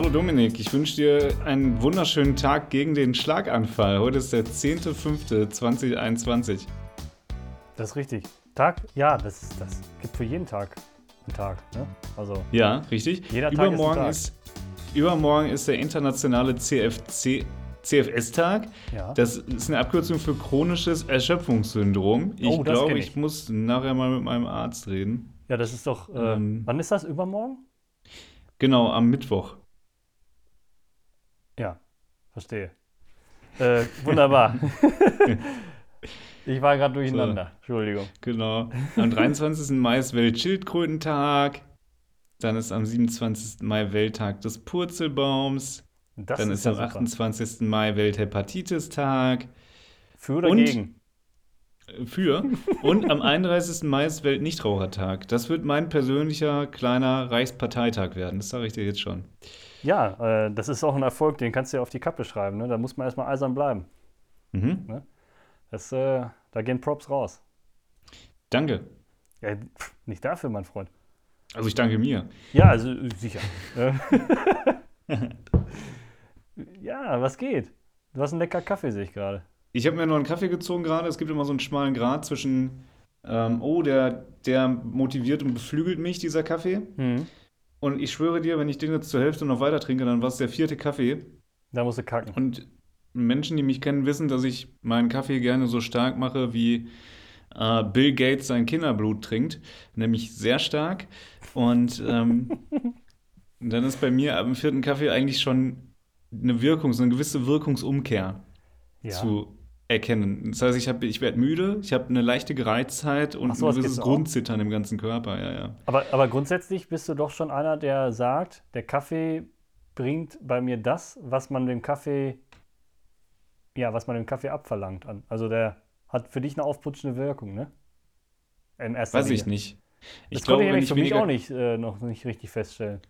Hallo Dominik, ich wünsche dir einen wunderschönen Tag gegen den Schlaganfall. Heute ist der 10.05.2021. Das ist richtig. Tag? Ja, das, ist, das gibt für jeden Tag einen Tag. Ne? Also, ja, richtig. Jeder Tag übermorgen ist, ist Übermorgen ist der internationale CFC, CFS-Tag. Ja. Das ist eine Abkürzung für chronisches Erschöpfungssyndrom. Ich oh, glaube, ich. ich. muss nachher mal mit meinem Arzt reden. Ja, das ist doch. Äh, ähm, wann ist das? Übermorgen? Genau, am Mittwoch. Ja, verstehe. Äh, wunderbar. ich war gerade durcheinander. So, Entschuldigung. Genau. Am 23. Mai ist Weltschildkrötentag. Dann ist am 27. Mai Welttag des Purzelbaums. Das Dann ist, ist am super. 28. Mai Welthepatitis-Tag. Für oder Und gegen? Für. Und am 31. Mai ist Weltnichtrauchertag. Das wird mein persönlicher kleiner Reichsparteitag werden. Das sage ich dir jetzt schon. Ja, äh, das ist auch ein Erfolg, den kannst du ja auf die Kappe schreiben. Ne? Da muss man erstmal eisern bleiben. Mhm. Ne? Das, äh, da gehen Props raus. Danke. Ja, nicht dafür, mein Freund. Also ich danke mir. Ja, also äh, sicher. ja, was geht? Du hast einen lecker Kaffee, sehe ich gerade. Ich habe mir nur einen Kaffee gezogen gerade. Es gibt immer so einen schmalen Grad zwischen, ähm, oh, der, der motiviert und beflügelt mich, dieser Kaffee. Mhm. Und ich schwöre dir, wenn ich den jetzt zur Hälfte noch weiter trinke, dann war es der vierte Kaffee. Da musst du kacken. Und Menschen, die mich kennen, wissen, dass ich meinen Kaffee gerne so stark mache, wie äh, Bill Gates sein Kinderblut trinkt. Nämlich sehr stark. Und ähm, dann ist bei mir ab dem vierten Kaffee eigentlich schon eine Wirkung, so eine gewisse Wirkungsumkehr ja. zu erkennen. Das heißt, ich, ich werde müde, ich habe eine leichte Gereiztheit und so, ein gewisses Grundzittern im ganzen Körper. Ja, ja. Aber, aber grundsätzlich bist du doch schon einer, der sagt, der Kaffee bringt bei mir das, was man dem Kaffee, ja, was man dem Kaffee abverlangt an. Also der hat für dich eine aufputschende Wirkung, ne? Weiß Linie. ich nicht. Ich das glaube, konnte ich für mich auch nicht, äh, noch nicht richtig feststellen.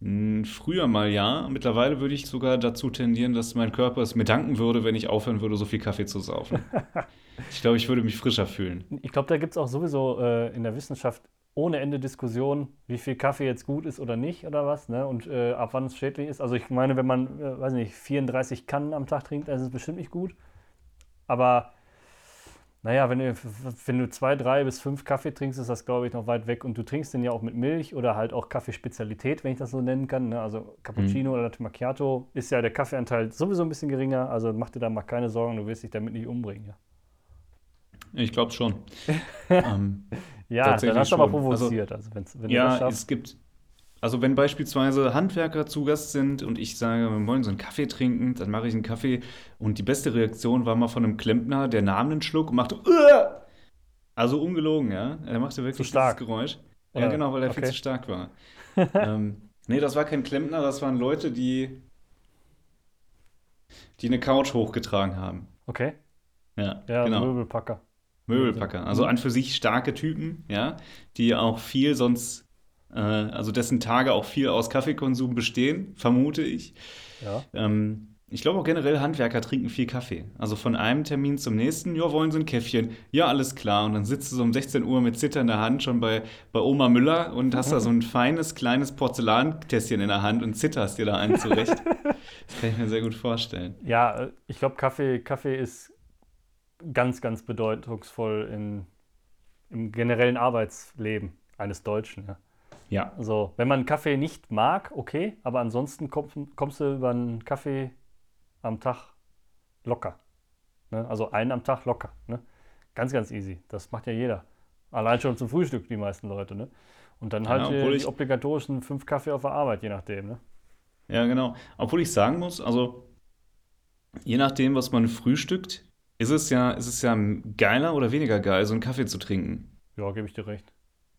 Hm, früher mal ja. Mittlerweile würde ich sogar dazu tendieren, dass mein Körper es mir danken würde, wenn ich aufhören würde, so viel Kaffee zu saufen. ich glaube, ich würde mich frischer fühlen. Ich glaube, da gibt es auch sowieso äh, in der Wissenschaft ohne Ende Diskussion, wie viel Kaffee jetzt gut ist oder nicht oder was, ne? Und äh, ab wann es schädlich ist. Also ich meine, wenn man, äh, weiß nicht, 34 Kannen am Tag trinkt, dann ist es bestimmt nicht gut. Aber naja, wenn du, wenn du zwei, drei bis fünf Kaffee trinkst, ist das, glaube ich, noch weit weg. Und du trinkst den ja auch mit Milch oder halt auch Kaffeespezialität, wenn ich das so nennen kann. Ne? Also Cappuccino mhm. oder Latte Macchiato ist ja der Kaffeeanteil sowieso ein bisschen geringer. Also mach dir da mal keine Sorgen, du wirst dich damit nicht umbringen. Ja. Ich glaube schon. ähm, ja, dann hast du aber provoziert. Also, also wenn ja, es gibt, also wenn beispielsweise Handwerker zu Gast sind und ich sage, wir wollen so einen Kaffee trinken, dann mache ich einen Kaffee und die beste Reaktion war mal von einem Klempner, der nahm einen Schluck und machte Uah! also ungelogen, ja. Er machte wirklich dieses Geräusch. Ja, ja, genau, weil er okay. viel zu stark war. ähm, nee, das war kein Klempner, das waren Leute, die, die eine Couch hochgetragen haben. Okay. Ja, ja genau. Möbelpacker. Möbelpacker. Also an für sich starke Typen, ja, die auch viel sonst äh, also dessen Tage auch viel aus Kaffeekonsum bestehen, vermute ich. Ja. Ähm, ich glaube auch generell, Handwerker trinken viel Kaffee. Also von einem Termin zum nächsten, ja, wollen sie ein Käffchen? Ja, alles klar. Und dann sitzt du so um 16 Uhr mit zitternder Hand schon bei, bei Oma Müller und hast da so ein feines, kleines Porzellantässchen in der Hand und zitterst dir da einen zurecht. das kann ich mir sehr gut vorstellen. Ja, äh, ich glaube, Kaffee, Kaffee ist ganz, ganz bedeutungsvoll in, im generellen Arbeitsleben eines Deutschen. Ja. Ja. Also, wenn man Kaffee nicht mag, okay, aber ansonsten komm, kommst du über einen Kaffee am Tag locker. Ne? Also einen am Tag locker. Ne? Ganz, ganz easy. Das macht ja jeder. Allein schon zum Frühstück, die meisten Leute. Ne? Und dann halt ja, die obligatorischen fünf Kaffee auf der Arbeit, je nachdem. Ne? Ja, genau. Obwohl ich sagen muss, also je nachdem, was man frühstückt, ist es ja, ist es ja geiler oder weniger geil, so einen Kaffee zu trinken. Ja, gebe ich dir recht.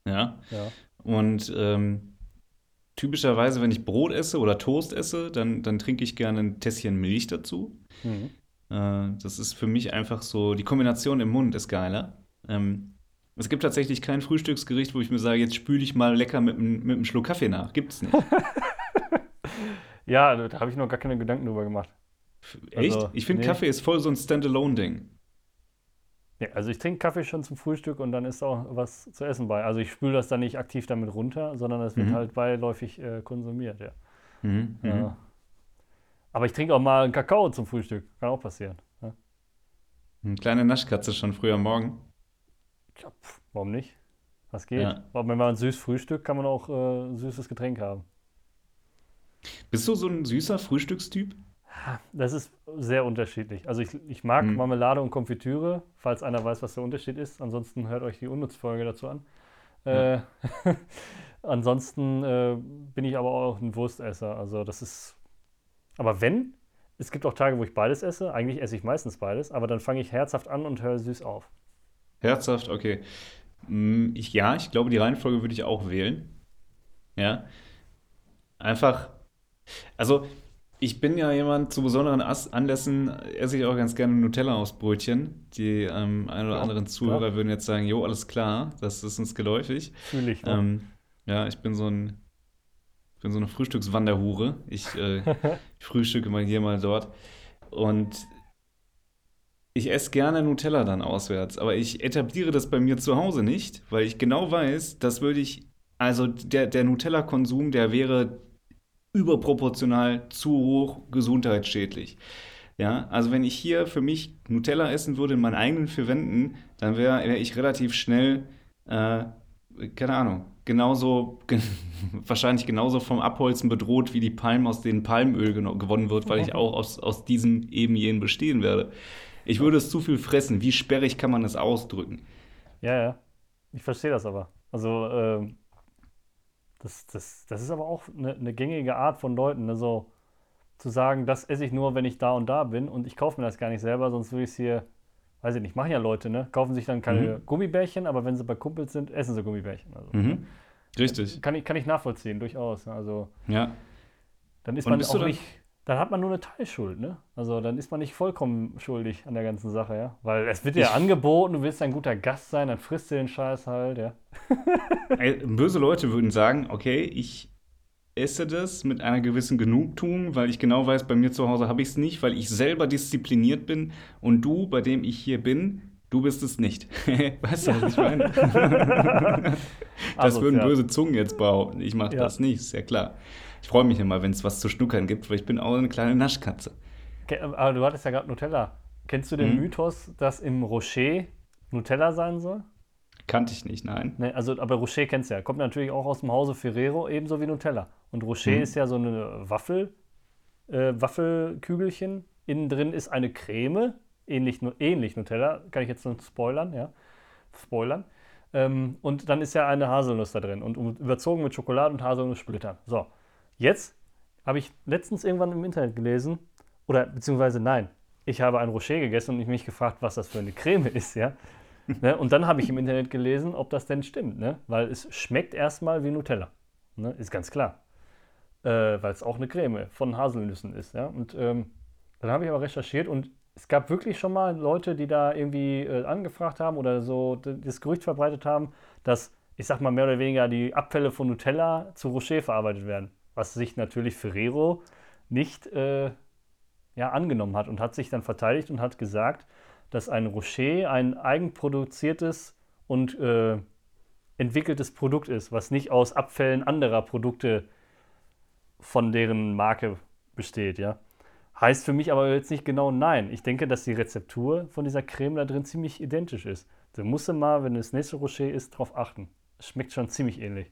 Ja. ja. Und ähm, typischerweise, wenn ich Brot esse oder Toast esse, dann, dann trinke ich gerne ein Tässchen Milch dazu. Mhm. Äh, das ist für mich einfach so, die Kombination im Mund ist geiler. Ähm, es gibt tatsächlich kein Frühstücksgericht, wo ich mir sage, jetzt spüle ich mal lecker mit, mit einem Schluck Kaffee nach. Gibt es nicht. ja, da habe ich noch gar keine Gedanken drüber gemacht. Echt? Also, ich finde, nee. Kaffee ist voll so ein Standalone-Ding. Ja, also ich trinke Kaffee schon zum Frühstück und dann ist auch was zu essen bei. Also ich spüle das dann nicht aktiv damit runter, sondern es wird mhm. halt beiläufig äh, konsumiert, ja. Mhm, ja. Mhm. Aber ich trinke auch mal einen Kakao zum Frühstück. Kann auch passieren. Ja. Eine kleine Naschkatze schon früh am Morgen. Ja, pff, warum nicht? Was geht? Ja. Wenn man ein süß Frühstück, kann man auch äh, ein süßes Getränk haben. Bist du so ein süßer Frühstückstyp? Das ist sehr unterschiedlich. Also ich, ich mag hm. Marmelade und Konfitüre, falls einer weiß, was der Unterschied ist. Ansonsten hört euch die Unnutzfolge dazu an. Ja. Äh, ansonsten äh, bin ich aber auch ein Wurstesser. Also das ist. Aber wenn, es gibt auch Tage, wo ich beides esse. Eigentlich esse ich meistens beides, aber dann fange ich herzhaft an und höre süß auf. Herzhaft, okay. Hm, ich, ja, ich glaube, die Reihenfolge würde ich auch wählen. Ja. Einfach. Also, ich bin ja jemand, zu besonderen Anlässen esse ich auch ganz gerne Nutella aus Brötchen. Die ähm, ein oder ja, anderen Zuhörer klar. würden jetzt sagen, jo, alles klar, das ist uns geläufig. Fühle ich. Ne? Ähm, ja, ich bin so ein ich bin so eine Frühstückswanderhure. Ich, äh, ich frühstücke mal hier, mal dort. Und ich esse gerne Nutella dann auswärts, aber ich etabliere das bei mir zu Hause nicht, weil ich genau weiß, das würde ich, also der, der Nutella-Konsum, der wäre überproportional zu hoch gesundheitsschädlich. Ja, also wenn ich hier für mich Nutella essen würde in meinen eigenen vier Wänden, dann wäre wär ich relativ schnell, äh, keine Ahnung, genauso, ge wahrscheinlich genauso vom Abholzen bedroht, wie die Palmen, aus denen Palmöl gewonnen wird, weil ich auch aus, aus diesem eben jenen bestehen werde. Ich würde es zu viel fressen. Wie sperrig kann man es ausdrücken? Ja, ja. Ich verstehe das aber. Also, äh, das, das, das ist aber auch eine, eine gängige Art von Leuten, ne? so zu sagen, das esse ich nur, wenn ich da und da bin und ich kaufe mir das gar nicht selber, sonst würde ich es hier, weiß ich nicht, machen ja Leute, ne? Kaufen sich dann keine mhm. Gummibärchen, aber wenn sie bei Kumpels sind, essen sie Gummibärchen. Also, mhm. Ne? Richtig. Kann ich, kann ich nachvollziehen, durchaus. Ne? Also, ja. Dann ist und man auch nicht dann hat man nur eine Teilschuld, ne? Also dann ist man nicht vollkommen schuldig an der ganzen Sache, ja? Weil es wird dir ich angeboten, du willst ein guter Gast sein, dann frisst du den Scheiß halt, ja. Böse Leute würden sagen, okay, ich esse das mit einer gewissen Genugtuung, weil ich genau weiß, bei mir zu Hause habe ich es nicht, weil ich selber diszipliniert bin und du, bei dem ich hier bin, du bist es nicht. weißt du, was ich meine? das würden böse Zungen jetzt behaupten. Ich mache ja. das nicht, ist ja klar. Ich freue mich immer, wenn es was zu schnuckern gibt, weil ich bin auch eine kleine Naschkatze. Aber du hattest ja gerade Nutella. Kennst du den mhm. Mythos, dass im Rocher Nutella sein soll? Kannte ich nicht, nein. Nee, also, aber Rocher kennst du ja. Kommt natürlich auch aus dem Hause Ferrero, ebenso wie Nutella. Und Rocher mhm. ist ja so eine Waffel, äh, Waffelkügelchen. Innen drin ist eine Creme, ähnlich, ähnlich Nutella. Kann ich jetzt nur spoilern, ja. Spoilern. Ähm, und dann ist ja eine Haselnuss da drin und überzogen mit Schokolade und Haselnusssplittern. So. Jetzt habe ich letztens irgendwann im Internet gelesen, oder beziehungsweise nein, ich habe ein Rocher gegessen und mich gefragt, was das für eine Creme ist, ja. ne? Und dann habe ich im Internet gelesen, ob das denn stimmt, ne? Weil es schmeckt erstmal wie Nutella. Ne? Ist ganz klar. Äh, Weil es auch eine Creme von Haselnüssen ist, ja. Und ähm, dann habe ich aber recherchiert und es gab wirklich schon mal Leute, die da irgendwie äh, angefragt haben oder so das Gerücht verbreitet haben, dass, ich sag mal, mehr oder weniger die Abfälle von Nutella zu Rocher verarbeitet werden was sich natürlich Ferrero nicht äh, ja, angenommen hat und hat sich dann verteidigt und hat gesagt, dass ein Rocher ein eigenproduziertes und äh, entwickeltes Produkt ist, was nicht aus Abfällen anderer Produkte von deren Marke besteht, ja. Heißt für mich aber jetzt nicht genau nein. Ich denke, dass die Rezeptur von dieser Creme da drin ziemlich identisch ist. Da musst du mal, wenn das nächste Rocher ist, drauf achten. Es schmeckt schon ziemlich ähnlich.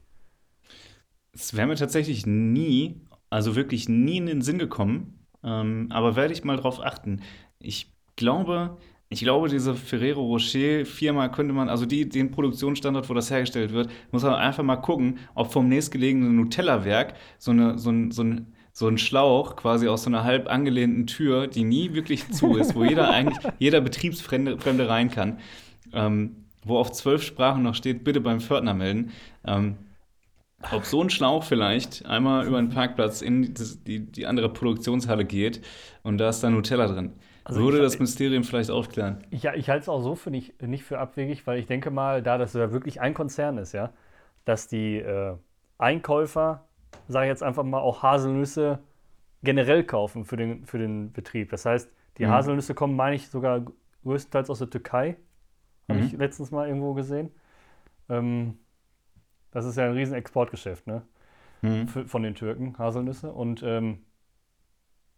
Es wäre mir tatsächlich nie, also wirklich nie in den Sinn gekommen, ähm, aber werde ich mal drauf achten. Ich glaube, ich glaube, diese Ferrero Rocher Firma könnte man, also die, den Produktionsstandort, wo das hergestellt wird, muss man einfach mal gucken, ob vom nächstgelegenen Nutella-Werk so, eine, so, ein, so, ein, so ein Schlauch quasi aus so einer halb angelehnten Tür, die nie wirklich zu ist, wo jeder eigentlich, jeder Betriebsfremde Fremde rein kann, ähm, wo auf zwölf Sprachen noch steht, bitte beim Pförtner melden. Ähm, ob so ein Schlauch vielleicht einmal über den Parkplatz in die, die andere Produktionshalle geht und da ist dann Nutella drin. Also Würde ich, das Mysterium vielleicht aufklären? Ja, ich halte es auch so für nicht, nicht für abwegig, weil ich denke mal, da das ja wirklich ein Konzern ist, ja, dass die äh, Einkäufer, sage ich jetzt einfach mal, auch Haselnüsse generell kaufen für den, für den Betrieb. Das heißt, die mhm. Haselnüsse kommen, meine ich, sogar größtenteils aus der Türkei. Habe mhm. ich letztens mal irgendwo gesehen. Ähm, das ist ja ein riesen Exportgeschäft, ne? mhm. von den Türken, Haselnüsse. Und ähm,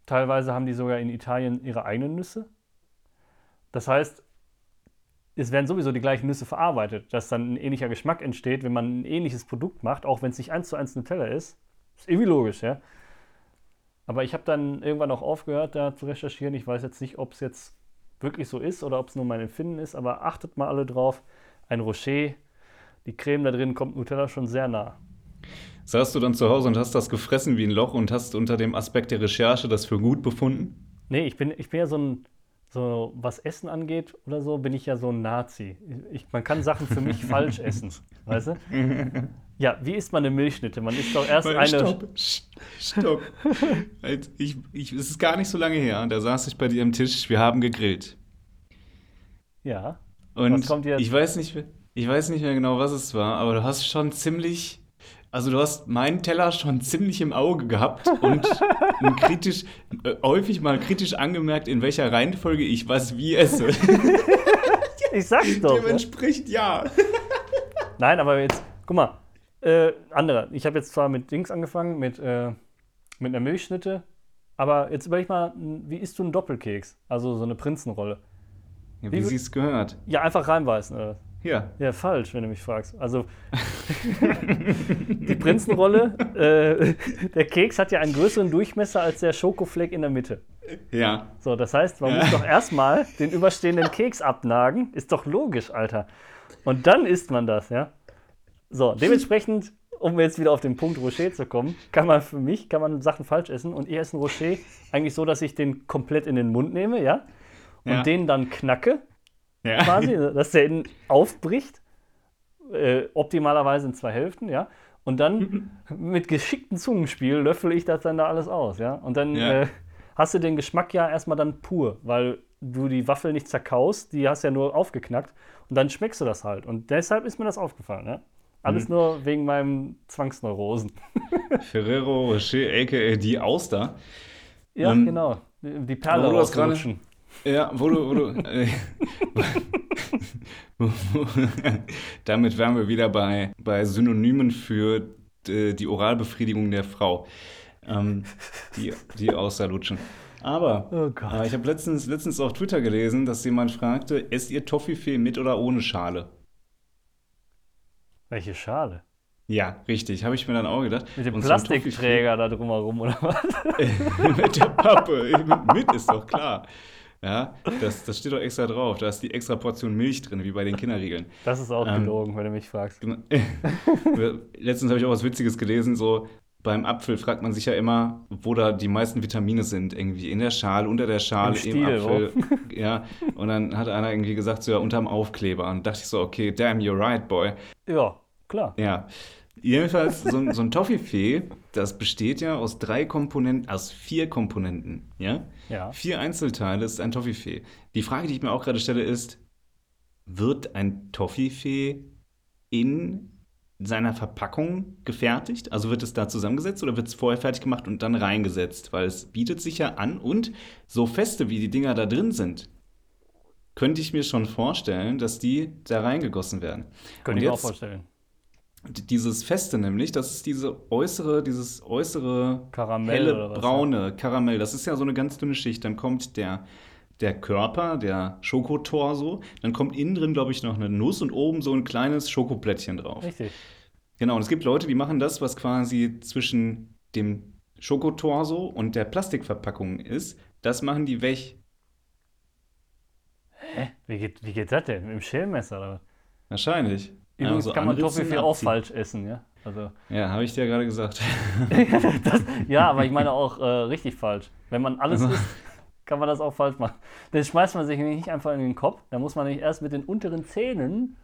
teilweise haben die sogar in Italien ihre eigenen Nüsse. Das heißt, es werden sowieso die gleichen Nüsse verarbeitet, dass dann ein ähnlicher Geschmack entsteht, wenn man ein ähnliches Produkt macht, auch wenn es nicht eins zu eins Nutella ist. Ist irgendwie logisch, ja. Aber ich habe dann irgendwann auch aufgehört, da zu recherchieren. Ich weiß jetzt nicht, ob es jetzt wirklich so ist oder ob es nur mein Empfinden ist, aber achtet mal alle drauf. Ein Rocher, die Creme da drin kommt Nutella schon sehr nah. Saßt du dann zu Hause und hast das gefressen wie ein Loch und hast unter dem Aspekt der Recherche das für gut befunden? Nee, ich bin, ich bin ja so ein, so was Essen angeht oder so, bin ich ja so ein Nazi. Ich, man kann Sachen für mich falsch essen, weißt du? Ja, wie isst man eine Milchschnitte? Man isst doch erst Weil, eine. Stopp, stopp. ich, ich, es ist gar nicht so lange her. Da saß ich bei dir am Tisch. Wir haben gegrillt. Ja. Und was kommt jetzt? ich weiß nicht, ich weiß nicht mehr genau, was es war, aber du hast schon ziemlich also du hast meinen Teller schon ziemlich im Auge gehabt und kritisch, äh, häufig mal kritisch angemerkt, in welcher Reihenfolge ich was wie esse. ich sag's doch. Dem entspricht ja. Nein, aber jetzt, guck mal, äh, andere. Ich habe jetzt zwar mit Dings angefangen, mit, äh, mit einer Milchschnitte, aber jetzt überleg mal, wie isst du einen Doppelkeks? Also so eine Prinzenrolle. Ja, wie, wie sie es gehört. Ja, einfach reinbeißen. Oder? Ja. Ja, falsch, wenn du mich fragst. Also, die Prinzenrolle, äh, der Keks hat ja einen größeren Durchmesser als der Schokofleck in der Mitte. Ja. So, das heißt, man ja. muss doch erstmal den überstehenden Keks abnagen. Ist doch logisch, Alter. Und dann isst man das, ja. So, dementsprechend, um jetzt wieder auf den Punkt Rocher zu kommen, kann man für mich, kann man Sachen falsch essen. Und ich esse einen Rocher eigentlich so, dass ich den komplett in den Mund nehme, ja. Und ja. den dann knacke ja. quasi, dass der innen aufbricht, äh, optimalerweise in zwei Hälften, ja. Und dann mit geschicktem Zungenspiel löffel ich das dann da alles aus, ja. Und dann ja. Äh, hast du den Geschmack ja erstmal dann pur, weil du die Waffel nicht zerkaust, die hast ja nur aufgeknackt und dann schmeckst du das halt. Und deshalb ist mir das aufgefallen, ja. Alles mhm. nur wegen meinem Zwangsneurosen. Ferrero Rocher, aka die Auster. Ja, ähm, genau. Die Perle ausrutschen. Ja, wo du, wo du äh, damit wären wir wieder bei, bei Synonymen für äh, die Oralbefriedigung der Frau. Ähm, die, die außerlutschen. Aber oh äh, ich habe letztens, letztens auf Twitter gelesen, dass jemand fragte, esst ihr Toffifee mit oder ohne Schale? Welche Schale? Ja, richtig. Habe ich mir dann auch gedacht. Mit dem Plastikträger da drumherum, oder was? mit der Pappe. mit ist doch klar. Ja, das, das steht doch extra drauf. Da ist die extra Portion Milch drin, wie bei den Kinderriegeln. Das ist auch ähm, gelogen, wenn du mich fragst. Letztens habe ich auch was Witziges gelesen, so beim Apfel fragt man sich ja immer, wo da die meisten Vitamine sind. Irgendwie in der Schale, unter der Schale, im, im Apfel. Oh. Ja, und dann hat einer irgendwie gesagt, so ja, unterm Aufkleber. Und dachte ich so, okay, damn, you're right, boy. Ja, klar. Ja. Jedenfalls, so, so ein Toffifee, das besteht ja aus drei Komponenten, aus vier Komponenten, ja? Ja. Vier Einzelteile ist ein Toffifee. Die Frage, die ich mir auch gerade stelle, ist, wird ein Toffifee in seiner Verpackung gefertigt? Also wird es da zusammengesetzt oder wird es vorher fertig gemacht und dann reingesetzt? Weil es bietet sich ja an und so feste wie die Dinger da drin sind, könnte ich mir schon vorstellen, dass die da reingegossen werden. Könnte ich mir auch vorstellen dieses Feste nämlich, das ist diese äußere, dieses äußere Karamell helle, was, braune ja? Karamell. Das ist ja so eine ganz dünne Schicht. Dann kommt der, der Körper, der Schokotorso. Dann kommt innen drin, glaube ich, noch eine Nuss und oben so ein kleines Schokoplättchen drauf. Richtig. Genau, und es gibt Leute, die machen das, was quasi zwischen dem Schokotorso und der Plastikverpackung ist. Das machen die weg. Hä? Wie geht, wie geht das denn? Mit dem Schälmesser oder Wahrscheinlich. Übrigens ja, so kann man Toffifee auch falsch essen, ja? Also, ja, habe ich dir gerade gesagt. das, ja, aber ich meine auch äh, richtig falsch. Wenn man alles also. isst, kann man das auch falsch machen. Dann schmeißt man sich nicht einfach in den Kopf. Da muss man nicht erst mit den unteren Zähnen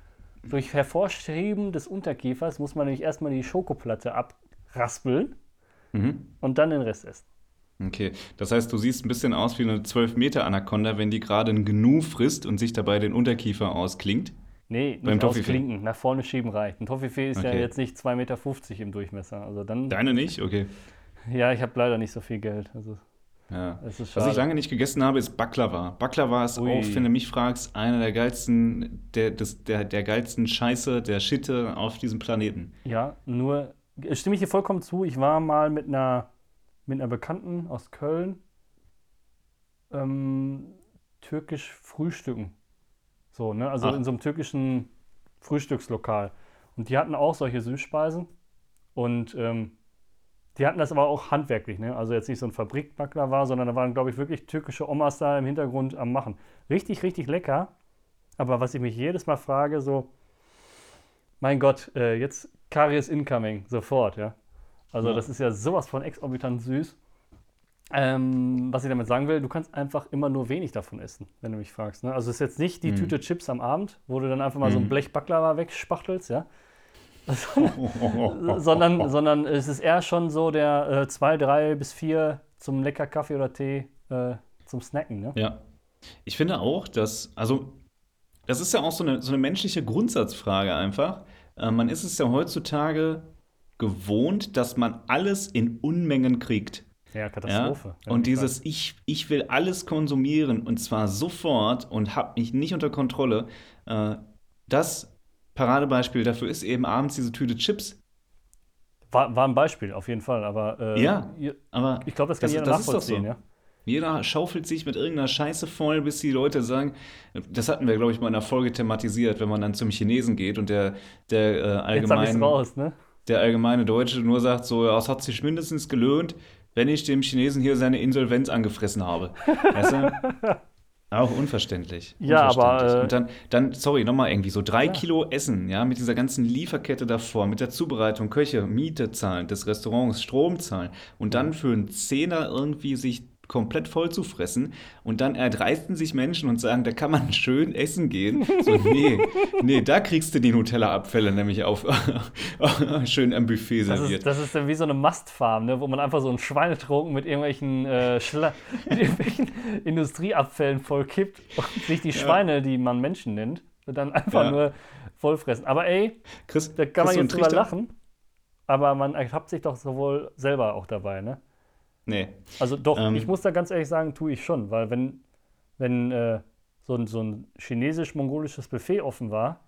durch Hervorstreben des Unterkiefers muss man nämlich erstmal die Schokoplatte abraspeln mhm. und dann den Rest essen. Okay, das heißt, du siehst ein bisschen aus wie eine 12 Meter Anaconda, wenn die gerade ein Gnu frisst und sich dabei den Unterkiefer ausklingt. Nee, nicht ausklinken, nach vorne schieben reicht. Ein Toffifee ist okay. ja jetzt nicht 2,50 Meter im Durchmesser. Also dann, Deine nicht? Okay. Ja, ich habe leider nicht so viel Geld. Also, ja. Was ich lange nicht gegessen habe, ist Baklava. Baklava ist Ui. auch, wenn du mich fragst, einer der geilsten, der, des, der, der geilsten Scheiße, der Schitte auf diesem Planeten. Ja, nur stimme ich dir vollkommen zu. Ich war mal mit einer, mit einer Bekannten aus Köln ähm, türkisch frühstücken. So, ne? Also Ach. in so einem türkischen Frühstückslokal. Und die hatten auch solche Süßspeisen. Und ähm, die hatten das aber auch handwerklich, ne? Also jetzt nicht so ein Fabrikbackler war, sondern da waren, glaube ich, wirklich türkische Omas da im Hintergrund am Machen. Richtig, richtig lecker. Aber was ich mich jedes Mal frage, so, mein Gott, äh, jetzt Karies incoming, sofort, ja. Also ja. das ist ja sowas von exorbitant süß. Ähm, was ich damit sagen will, du kannst einfach immer nur wenig davon essen, wenn du mich fragst. Ne? Also es ist jetzt nicht die mhm. Tüte Chips am Abend, wo du dann einfach mal mhm. so ein mhm. Blech Baklava wegspachtelst, ja. sondern, sondern es ist eher schon so der äh, zwei, drei bis vier zum lecker Kaffee oder Tee äh, zum Snacken, ne? Ja. Ich finde auch, dass, also das ist ja auch so eine, so eine menschliche Grundsatzfrage einfach. Äh, man ist es ja heutzutage gewohnt, dass man alles in Unmengen kriegt. Ja, Katastrophe. Ja? Und dieses, ich, ich will alles konsumieren und zwar sofort und habe mich nicht unter Kontrolle. Äh, das Paradebeispiel dafür ist eben abends diese Tüte Chips. War, war ein Beispiel, auf jeden Fall. Aber, äh, ja, aber ich glaube, das kann das, jeder das nachvollziehen. So. Ja? Jeder schaufelt sich mit irgendeiner Scheiße voll, bis die Leute sagen, das hatten wir, glaube ich, mal in einer Folge thematisiert, wenn man dann zum Chinesen geht und der, der äh, allgemein, raus, ne? der allgemeine Deutsche nur sagt, so, ja, es hat sich mindestens gelöhnt, wenn ich dem Chinesen hier seine Insolvenz angefressen habe. weißt du? Auch unverständlich. Ja, unverständlich. aber. Äh, und dann, dann, sorry, nochmal irgendwie so drei ja. Kilo Essen, ja, mit dieser ganzen Lieferkette davor, mit der Zubereitung, Köche, Miete zahlen des Restaurants, Strom zahlen und dann für einen Zehner irgendwie sich komplett voll zu fressen und dann erdreisten sich Menschen und sagen, da kann man schön essen gehen. So, nee, nee, da kriegst du die Nutella-Abfälle nämlich auf schön am Buffet serviert. Das ist, das ist dann wie so eine Mastfarm, ne, wo man einfach so einen Schweinetrunken mit irgendwelchen, äh, mit irgendwelchen Industrieabfällen voll kippt und sich die Schweine, ja. die man Menschen nennt, dann einfach ja. nur vollfressen. Aber ey, Chris, da kann man jetzt drüber lachen, aber man ertappt sich doch sowohl selber auch dabei, ne? Nee. Also doch, ähm, ich muss da ganz ehrlich sagen, tue ich schon, weil wenn, wenn äh, so, ein, so ein chinesisch-mongolisches Buffet offen war,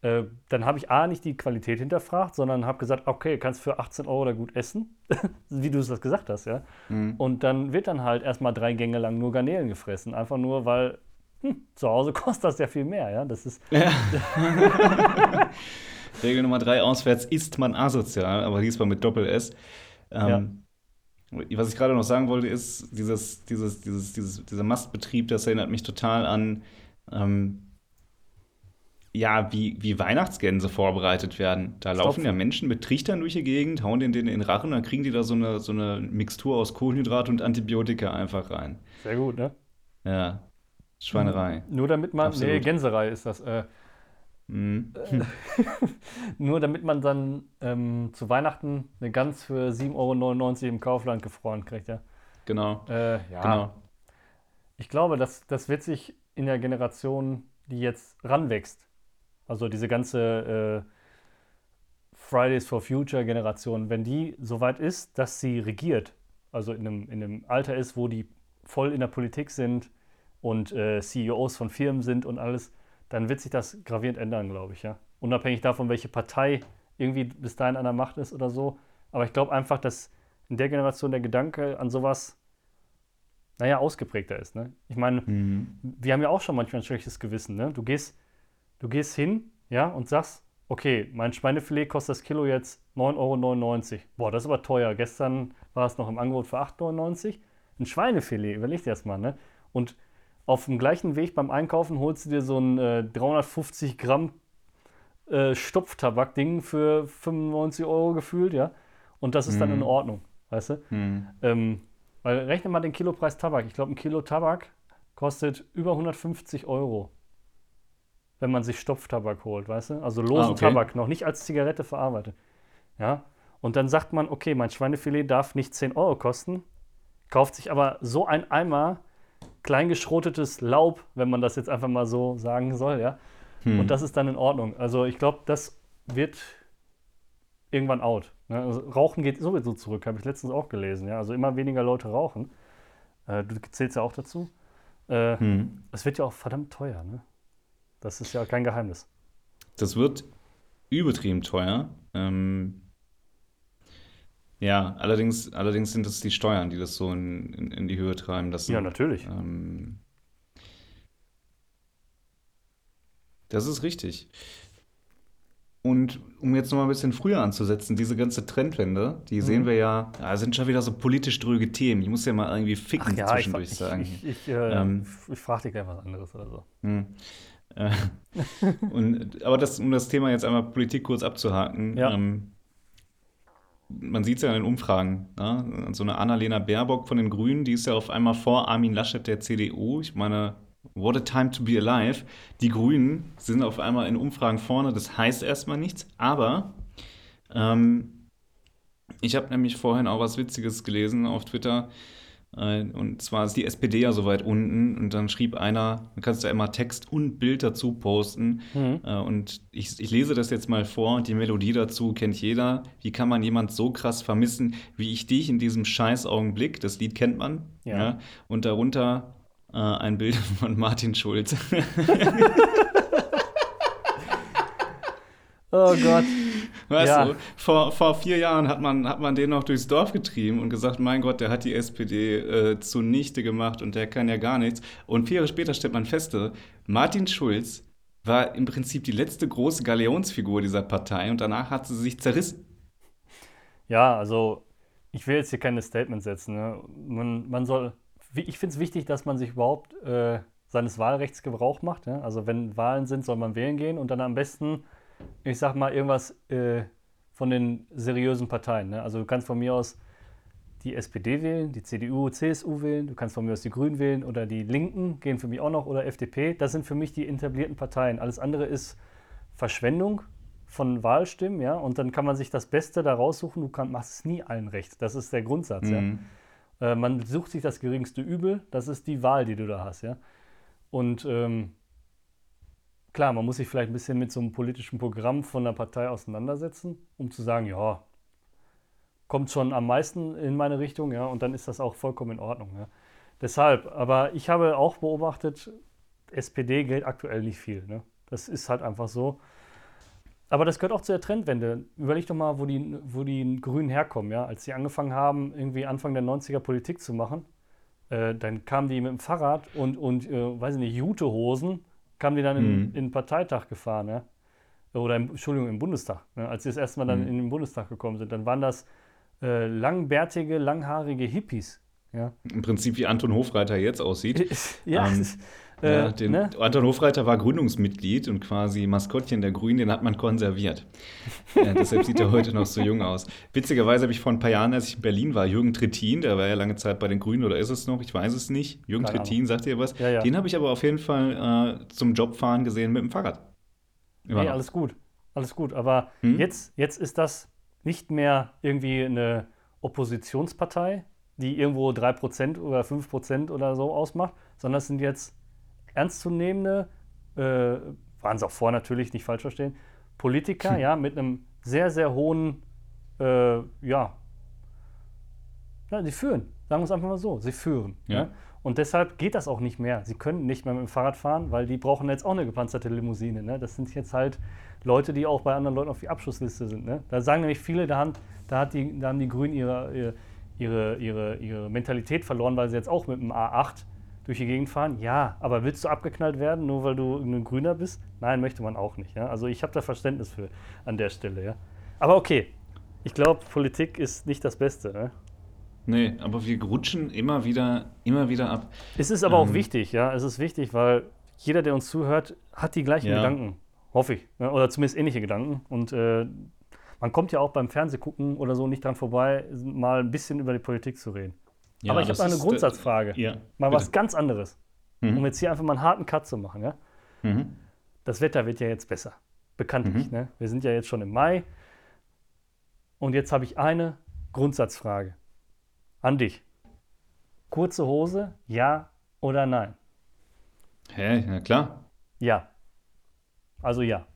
äh, dann habe ich A, nicht die Qualität hinterfragt, sondern habe gesagt, okay, kannst für 18 Euro da gut essen, wie du es das gesagt hast, ja. Mhm. Und dann wird dann halt erstmal drei Gänge lang nur Garnelen gefressen, einfach nur, weil hm, zu Hause kostet das ja viel mehr, ja. Das ist. Ja. Regel Nummer drei, auswärts isst man asozial, aber diesmal mit Doppel-S. Ähm, ja. Was ich gerade noch sagen wollte, ist, dieses, dieses, dieses, dieses, dieser Mastbetrieb, das erinnert mich total an, ähm, ja, wie, wie Weihnachtsgänse vorbereitet werden. Da Stopfen. laufen ja Menschen mit Trichtern durch die Gegend, hauen den in den Rachen, dann kriegen die da so eine, so eine Mixtur aus Kohlenhydrat und Antibiotika einfach rein. Sehr gut, ne? Ja. Schweinerei. Nur damit man, Absolut. nee, Gänserei ist das. Äh, Mhm. Nur damit man dann ähm, zu Weihnachten eine Gans für 7,99 Euro im Kaufland gefroren kriegt, ja. Genau. Äh, ja. Genau. Ich glaube, das, das wird sich in der Generation, die jetzt ranwächst, also diese ganze äh, Fridays for Future Generation, wenn die so weit ist, dass sie regiert, also in einem, in einem Alter ist, wo die voll in der Politik sind und äh, CEOs von Firmen sind und alles, dann wird sich das gravierend ändern, glaube ich, ja. Unabhängig davon, welche Partei irgendwie bis dahin an der Macht ist oder so. Aber ich glaube einfach, dass in der Generation der Gedanke an sowas, naja, ausgeprägter ist. Ne? Ich meine, mhm. wir haben ja auch schon manchmal ein schlechtes Gewissen. Ne? Du, gehst, du gehst hin ja, und sagst, okay, mein Schweinefilet kostet das Kilo jetzt 9,99 Euro. Boah, das ist aber teuer. Gestern war es noch im Angebot für 8,99 Euro. Ein Schweinefilet, überleg dir das mal. Ne? Und auf dem gleichen Weg beim Einkaufen holst du dir so ein äh, 350 Gramm äh, Stopftabak-Ding für 95 Euro gefühlt, ja. Und das ist mhm. dann in mhm. Ordnung, weißt du? Mhm. Ähm, weil rechne mal den Kilopreis Tabak. Ich glaube, ein Kilo Tabak kostet über 150 Euro, wenn man sich Stopftabak holt, weißt du? Also losen ah, okay. Tabak, noch nicht als Zigarette verarbeitet. Ja. Und dann sagt man, okay, mein Schweinefilet darf nicht 10 Euro kosten, kauft sich aber so ein Eimer kleingeschrotetes Laub, wenn man das jetzt einfach mal so sagen soll, ja. Hm. Und das ist dann in Ordnung. Also ich glaube, das wird irgendwann out. Ne? Also Rauchen geht sowieso zurück, habe ich letztens auch gelesen. Ja? Also immer weniger Leute rauchen. Äh, du zählst ja auch dazu. Äh, hm. Es wird ja auch verdammt teuer. Ne? Das ist ja kein Geheimnis. Das wird übertrieben teuer. Ähm, Ja, allerdings, allerdings sind es die Steuern, die das so in, in, in die Höhe treiben. Dass, ja, natürlich. Ähm, das ist richtig. Und um jetzt noch mal ein bisschen früher anzusetzen, diese ganze Trendwende, die mhm. sehen wir ja, ja, sind schon wieder so politisch dröge Themen. Ich muss ja mal irgendwie ficken ja, zwischendurch ich, sagen. Ich, ich, äh, ähm, ich frage dich gleich was anderes oder so. Hm. Äh, und, aber das, um das Thema jetzt einmal Politik kurz abzuhaken, ja. ähm, man sieht es ja in den Umfragen. Ne? So eine Annalena Baerbock von den Grünen, die ist ja auf einmal vor Armin Laschet der CDU. Ich meine, What a time to be alive. Die Grünen sind auf einmal in Umfragen vorne. Das heißt erstmal nichts. Aber ähm, ich habe nämlich vorhin auch was Witziges gelesen auf Twitter. Äh, und zwar ist die SPD ja so weit unten. Und dann schrieb einer, du kannst ja immer Text und Bild dazu posten. Mhm. Äh, und ich, ich lese das jetzt mal vor. Die Melodie dazu kennt jeder. Wie kann man jemand so krass vermissen wie ich dich in diesem scheiß Augenblick? Das Lied kennt man. Ja. ja? Und darunter äh, ein Bild von Martin Schulz. oh Gott. Weißt ja. du, vor, vor vier Jahren hat man, hat man den noch durchs Dorf getrieben und gesagt, mein Gott, der hat die SPD äh, zunichte gemacht und der kann ja gar nichts. Und vier Jahre später stellt man fest, Martin Schulz war im Prinzip die letzte große Galeonsfigur dieser Partei und danach hat sie sich zerrissen. Ja, also ich will jetzt hier keine Statements setzen. Ne? Man, man soll ich finde es wichtig, dass man sich überhaupt äh, seines Wahlrechts Gebrauch macht. Ja? Also wenn Wahlen sind, soll man wählen gehen und dann am besten, ich sag mal, irgendwas äh, von den seriösen Parteien. Ne? Also du kannst von mir aus die SPD wählen, die CDU, CSU wählen, du kannst von mir aus die Grünen wählen oder die Linken gehen für mich auch noch oder FDP. Das sind für mich die etablierten Parteien. Alles andere ist Verschwendung von Wahlstimmen, ja, und dann kann man sich das Beste da raussuchen. Du kann, machst es nie allen recht. Das ist der Grundsatz, mhm. ja. Äh, man sucht sich das geringste Übel, das ist die Wahl, die du da hast, ja. Und ähm, klar, man muss sich vielleicht ein bisschen mit so einem politischen Programm von der Partei auseinandersetzen, um zu sagen, ja, kommt schon am meisten in meine Richtung, ja, und dann ist das auch vollkommen in Ordnung. Ja. Deshalb, aber ich habe auch beobachtet, SPD gilt aktuell nicht viel. Ne? Das ist halt einfach so. Aber das gehört auch zur Trendwende. Überleg doch mal, wo die, wo die Grünen herkommen. Ja? Als sie angefangen haben, irgendwie Anfang der 90er Politik zu machen, äh, dann kamen die mit dem Fahrrad und, und äh, weiß ich nicht, Jutehosen, kamen die dann in, mhm. in den Parteitag gefahren. Ja? Oder, im, Entschuldigung, im Bundestag. Ne? Als sie das erste Mal dann mhm. in den Bundestag gekommen sind, dann waren das äh, langbärtige, langhaarige Hippies. Ja? Im Prinzip wie Anton Hofreiter jetzt aussieht. ja, ähm, ja, äh, den, ne? Anton Hofreiter war Gründungsmitglied und quasi Maskottchen der Grünen, den hat man konserviert. äh, deshalb sieht er heute noch so jung aus. Witzigerweise habe ich vor ein paar Jahren, als ich in Berlin war, Jürgen Trittin, der war ja lange Zeit bei den Grünen oder ist es noch, ich weiß es nicht. Jürgen Keine Trittin, sagt ihr was? Ja, ja. Den habe ich aber auf jeden Fall äh, zum Jobfahren gesehen mit dem Fahrrad. Immer nee, alles gut. Alles gut. Aber hm? jetzt, jetzt ist das nicht mehr irgendwie eine Oppositionspartei, die irgendwo 3% oder 5% oder so ausmacht, sondern es sind jetzt ernstzunehmende, äh, waren es auch vor natürlich, nicht falsch verstehen, Politiker, hm. ja, mit einem sehr, sehr hohen, äh, ja, ja, sie führen, sagen wir es einfach mal so, sie führen. Ja. ja. Und deshalb geht das auch nicht mehr. Sie können nicht mehr mit dem Fahrrad fahren, weil die brauchen jetzt auch eine gepanzerte Limousine. Ne? Das sind jetzt halt Leute, die auch bei anderen Leuten auf die Abschlussliste sind. Ne? Da sagen nämlich viele, da haben, da hat die, da haben die Grünen ihre, ihre, ihre, ihre Mentalität verloren, weil sie jetzt auch mit dem A8 durch die Gegend fahren? Ja, aber willst du abgeknallt werden, nur weil du ein Grüner bist? Nein, möchte man auch nicht. Ja? Also ich habe da Verständnis für an der Stelle. Ja? Aber okay, ich glaube, Politik ist nicht das Beste. Ne? Nee, aber wir rutschen immer wieder, immer wieder ab. Es ist aber ähm, auch wichtig, ja. Es ist wichtig, weil jeder, der uns zuhört, hat die gleichen ja. Gedanken. Hoffe ich. Ne? Oder zumindest ähnliche Gedanken. Und äh, man kommt ja auch beim Fernsehgucken oder so nicht dran vorbei, mal ein bisschen über die Politik zu reden. Ja, Aber ich habe eine Grundsatzfrage. Ja, mal bitte. was ganz anderes. Mhm. Um jetzt hier einfach mal einen harten Cut zu machen. Ja? Mhm. Das Wetter wird ja jetzt besser. Bekanntlich. Mhm. Ne? Wir sind ja jetzt schon im Mai. Und jetzt habe ich eine Grundsatzfrage an dich. Kurze Hose, ja oder nein? Hä, ja klar. Ja. Also ja.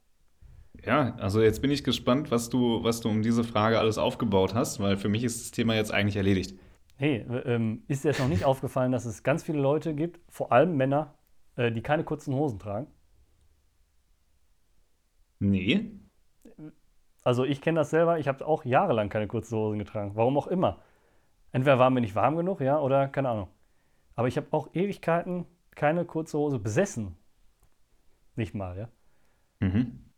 Ja, also jetzt bin ich gespannt, was du, was du um diese Frage alles aufgebaut hast, weil für mich ist das Thema jetzt eigentlich erledigt. Hey, ähm, ist dir jetzt noch nicht aufgefallen, dass es ganz viele Leute gibt, vor allem Männer, äh, die keine kurzen Hosen tragen? Nee. Also ich kenne das selber, ich habe auch jahrelang keine kurzen Hosen getragen. Warum auch immer. Entweder war mir nicht warm genug, ja, oder keine Ahnung. Aber ich habe auch Ewigkeiten keine kurze Hose besessen. Nicht mal, ja. Mhm.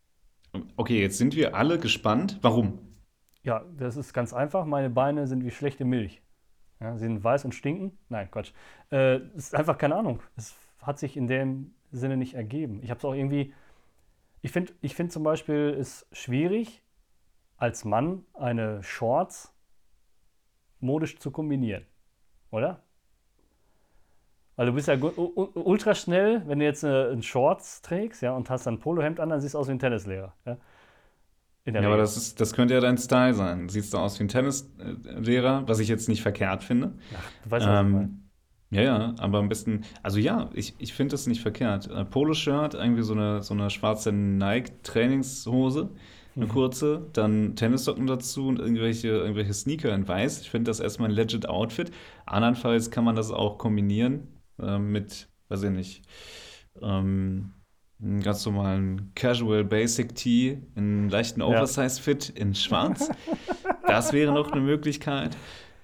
Okay, jetzt sind wir alle gespannt. Warum? Ja, das ist ganz einfach. Meine Beine sind wie schlechte Milch. Ja, sie sind weiß und stinken. Nein, Quatsch. Äh, ist einfach keine Ahnung. Es hat sich in dem Sinne nicht ergeben. Ich habe es auch irgendwie. Ich finde ich find zum Beispiel es schwierig, als Mann eine Shorts modisch zu kombinieren. Oder? Weil du bist ja ultra schnell, wenn du jetzt eine, Shorts trägst, ja, und hast dann ein Polohemd an, dann siehst du aus wie ein Tennislehrer. Ja, ja aber das, ist, das könnte ja dein Style sein. Siehst du aus wie ein Tennislehrer, was ich jetzt nicht verkehrt finde. Ach, du weißt, ähm, was ich ähm, meine. Ja, ja, aber am besten, also ja, ich, ich finde das nicht verkehrt. Äh, Poloshirt, irgendwie so eine, so eine schwarze Nike-Trainingshose, eine mhm. kurze, dann Tennissocken dazu und irgendwelche, irgendwelche Sneaker in weiß. Ich finde das erstmal ein legit Outfit. Andernfalls kann man das auch kombinieren äh, mit, weiß ich nicht, ähm, einen ganz normalen Casual Basic Tee in leichten Oversize Fit in schwarz. das wäre noch eine Möglichkeit.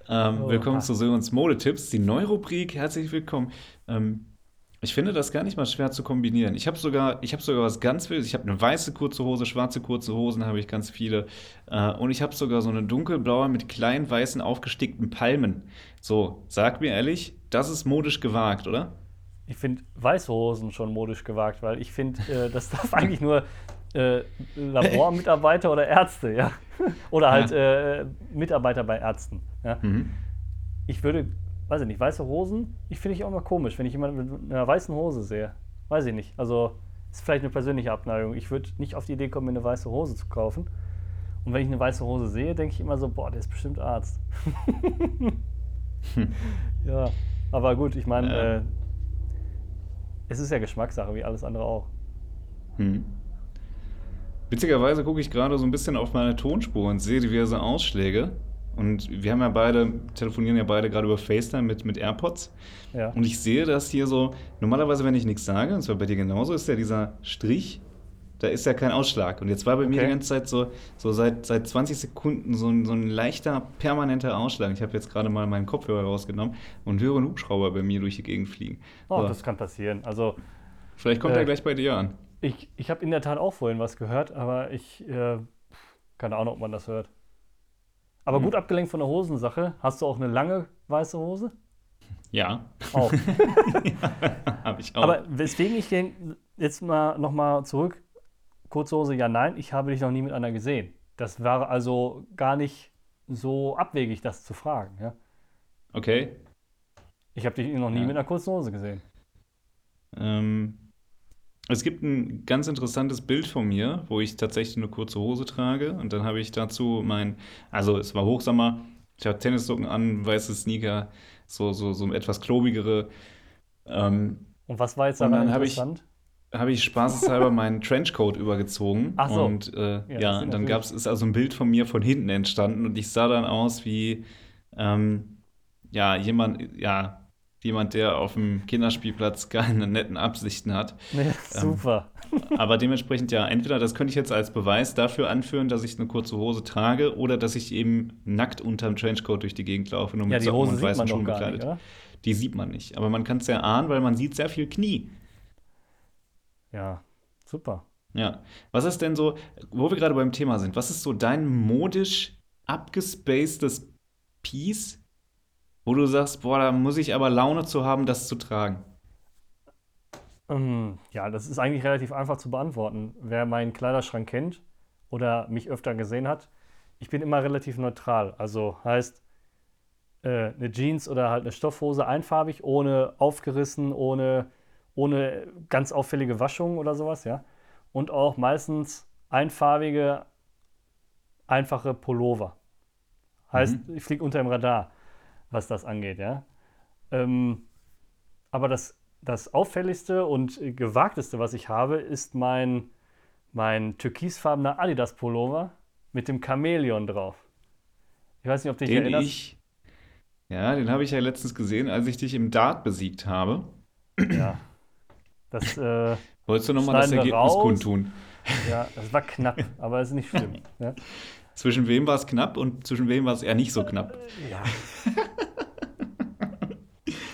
Ähm, oh, willkommen zu Sörens Modetipps, die Neurubrik. Herzlich willkommen. Ähm, ich finde das gar nicht mal schwer zu kombinieren. Ich habe sogar, ich sogar was ganz Wildes. Ich habe eine weiße kurze Hose, schwarze kurze Hosen habe ich ganz viele. Äh, und ich habe sogar so eine dunkelblaue mit kleinen weißen aufgestickten Palmen. So, sag mir ehrlich, das ist modisch gewagt, oder? Ich finde weiße Hosen schon modisch gewagt, weil ich finde, äh, das darf eigentlich nur äh, Labormitarbeiter oder Ärzte, ja. oder halt ja. Äh, Mitarbeiter bei Ärzten. Ja? Mhm. Ich würde, weiß ich nicht, weiße Hosen, ich finde ich auch mal komisch, wenn ich jemanden mit einer weißen Hose sehe. Weiß ich nicht. Also ist vielleicht eine persönliche Abneigung. Ich würde nicht auf die Idee kommen, mir eine weiße Hose zu kaufen. Und wenn ich eine weiße Hose sehe, denke ich immer so, boah, der ist bestimmt Arzt. hm. Ja, aber gut, ich meine, äh, es ist ja Geschmackssache, wie alles andere auch. Hm. Witzigerweise gucke ich gerade so ein bisschen auf meine Tonspur und sehe diverse Ausschläge. Und wir haben ja beide, telefonieren ja beide gerade über FaceTime mit, mit AirPods. Ja. Und ich sehe, dass hier so, normalerweise, wenn ich nichts sage, und zwar bei dir genauso, ist ja dieser Strich, da ist ja kein Ausschlag. Und jetzt war bei okay. mir die ganze Zeit so, so seit, seit 20 Sekunden so ein, so ein leichter, permanenter Ausschlag. Ich habe jetzt gerade mal meinen Kopfhörer rausgenommen und höre einen Hubschrauber bei mir durch die Gegend fliegen. Oh, so. das kann passieren. Also, Vielleicht kommt äh, er gleich bei dir an. Ich, ich habe in der Tat auch vorhin was gehört, aber ich, äh, keine Ahnung, ob man das hört. Aber hm. gut abgelenkt von der Hosensache. Hast du auch eine lange weiße Hose? Ja. Auch. ja, habe ich auch. Aber weswegen ich jetzt mal nochmal zurück. Kurze Hose, ja, nein, ich habe dich noch nie mit einer gesehen. Das war also gar nicht so abwegig, das zu fragen. Ja? Okay. Ich habe dich noch nie ja. mit einer kurzen Hose gesehen. Ähm, es gibt ein ganz interessantes Bild von mir, wo ich tatsächlich eine kurze Hose trage. Und dann habe ich dazu mein, also es war Hochsommer, ich habe Tennissocken an, weiße Sneaker, so, so, so etwas klobigere. Ähm, und was war jetzt daran interessant? Habe ich spaßeshalber meinen Trenchcoat übergezogen. Ach so. Und äh, ja, ja dann gab es, ist also ein Bild von mir von hinten entstanden und ich sah dann aus wie, ähm, ja, jemand, ja, jemand, der auf dem Kinderspielplatz keine netten Absichten hat. Ja, ähm, super. Ähm, aber dementsprechend ja, entweder das könnte ich jetzt als Beweis dafür anführen, dass ich eine kurze Hose trage oder dass ich eben nackt unterm Trenchcoat durch die Gegend laufe, nur mit ja, Socken und weißen Schuhen bekleidet. Nicht, die sieht man nicht. Aber man kann es ja ahnen, weil man sieht sehr viel Knie. Ja, super. Ja. Was ist denn so, wo wir gerade beim Thema sind, was ist so dein modisch abgespacedes Piece, wo du sagst, boah, da muss ich aber Laune zu haben, das zu tragen? Ähm, ja, das ist eigentlich relativ einfach zu beantworten. Wer meinen Kleiderschrank kennt oder mich öfter gesehen hat, ich bin immer relativ neutral. Also heißt, äh, eine Jeans oder halt eine Stoffhose einfarbig, ohne aufgerissen, ohne, ohne ganz auffällige Waschung oder sowas, ja. Und auch meistens einfarbige, einfache Pullover. Heißt, mhm. ich fliege unter dem Radar was das angeht, ja. Ähm, aber das, das auffälligste und gewagteste, was ich habe, ist mein, mein türkisfarbener Adidas-Pullover mit dem Chamäleon drauf. Ich weiß nicht, ob du dich den erinnerst. Ich, ja, den habe ich ja letztens gesehen, als ich dich im Dart besiegt habe. Ja. Das, äh, Wolltest du nochmal das Ergebnis kundtun? Ja, es war knapp, aber es ist nicht schlimm. Ja? Zwischen wem war es knapp und zwischen wem war es eher nicht so knapp? Ja.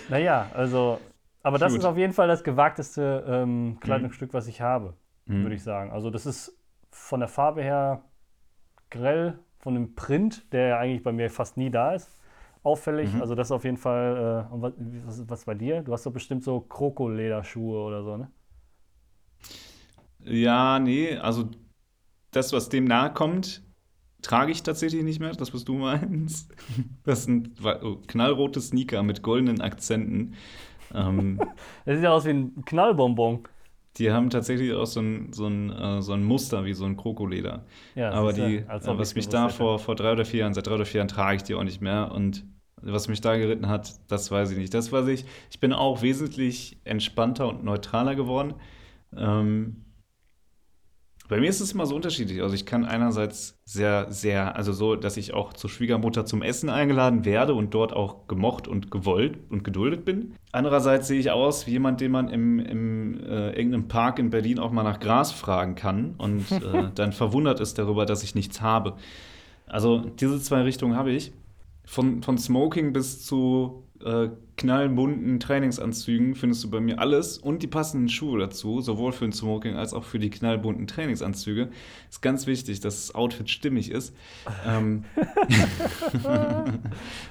naja, also, aber das Gut. ist auf jeden Fall das gewagteste ähm, Kleidungsstück, mhm. was ich habe, mhm. würde ich sagen. Also, das ist von der Farbe her grell, von dem Print, der ja eigentlich bei mir fast nie da ist, auffällig. Mhm. Also, das auf jeden Fall. Äh, was, was, was bei dir? Du hast doch bestimmt so Krokolederschuhe oder so, ne? Ja, nee, also das, was dem nahe kommt, trage ich tatsächlich nicht mehr, das, was du meinst. Das sind oh, knallrote Sneaker mit goldenen Akzenten. Ähm, das sieht ja aus wie ein Knallbonbon. Die haben tatsächlich auch so ein, so ein, äh, so ein Muster wie so ein Krokoleder. Ja, Aber die, ja, äh, was mich da vor, vor drei oder vier Jahren, seit drei oder vier Jahren trage ich die auch nicht mehr. Und was mich da geritten hat, das weiß ich nicht. Das weiß ich. Ich bin auch wesentlich entspannter und neutraler geworden. Ähm, bei mir ist es immer so unterschiedlich. Also ich kann einerseits sehr, sehr, also so, dass ich auch zur Schwiegermutter zum Essen eingeladen werde und dort auch gemocht und gewollt und geduldet bin. Andererseits sehe ich aus wie jemand, den man im, im äh, irgendeinem Park in Berlin auch mal nach Gras fragen kann und äh, dann verwundert ist darüber, dass ich nichts habe. Also diese zwei Richtungen habe ich. Von, von Smoking bis zu äh, knallbunten Trainingsanzügen findest du bei mir alles und die passenden Schuhe dazu, sowohl für den Smoking als auch für die knallbunten Trainingsanzüge. Ist ganz wichtig, dass das Outfit stimmig ist. ähm,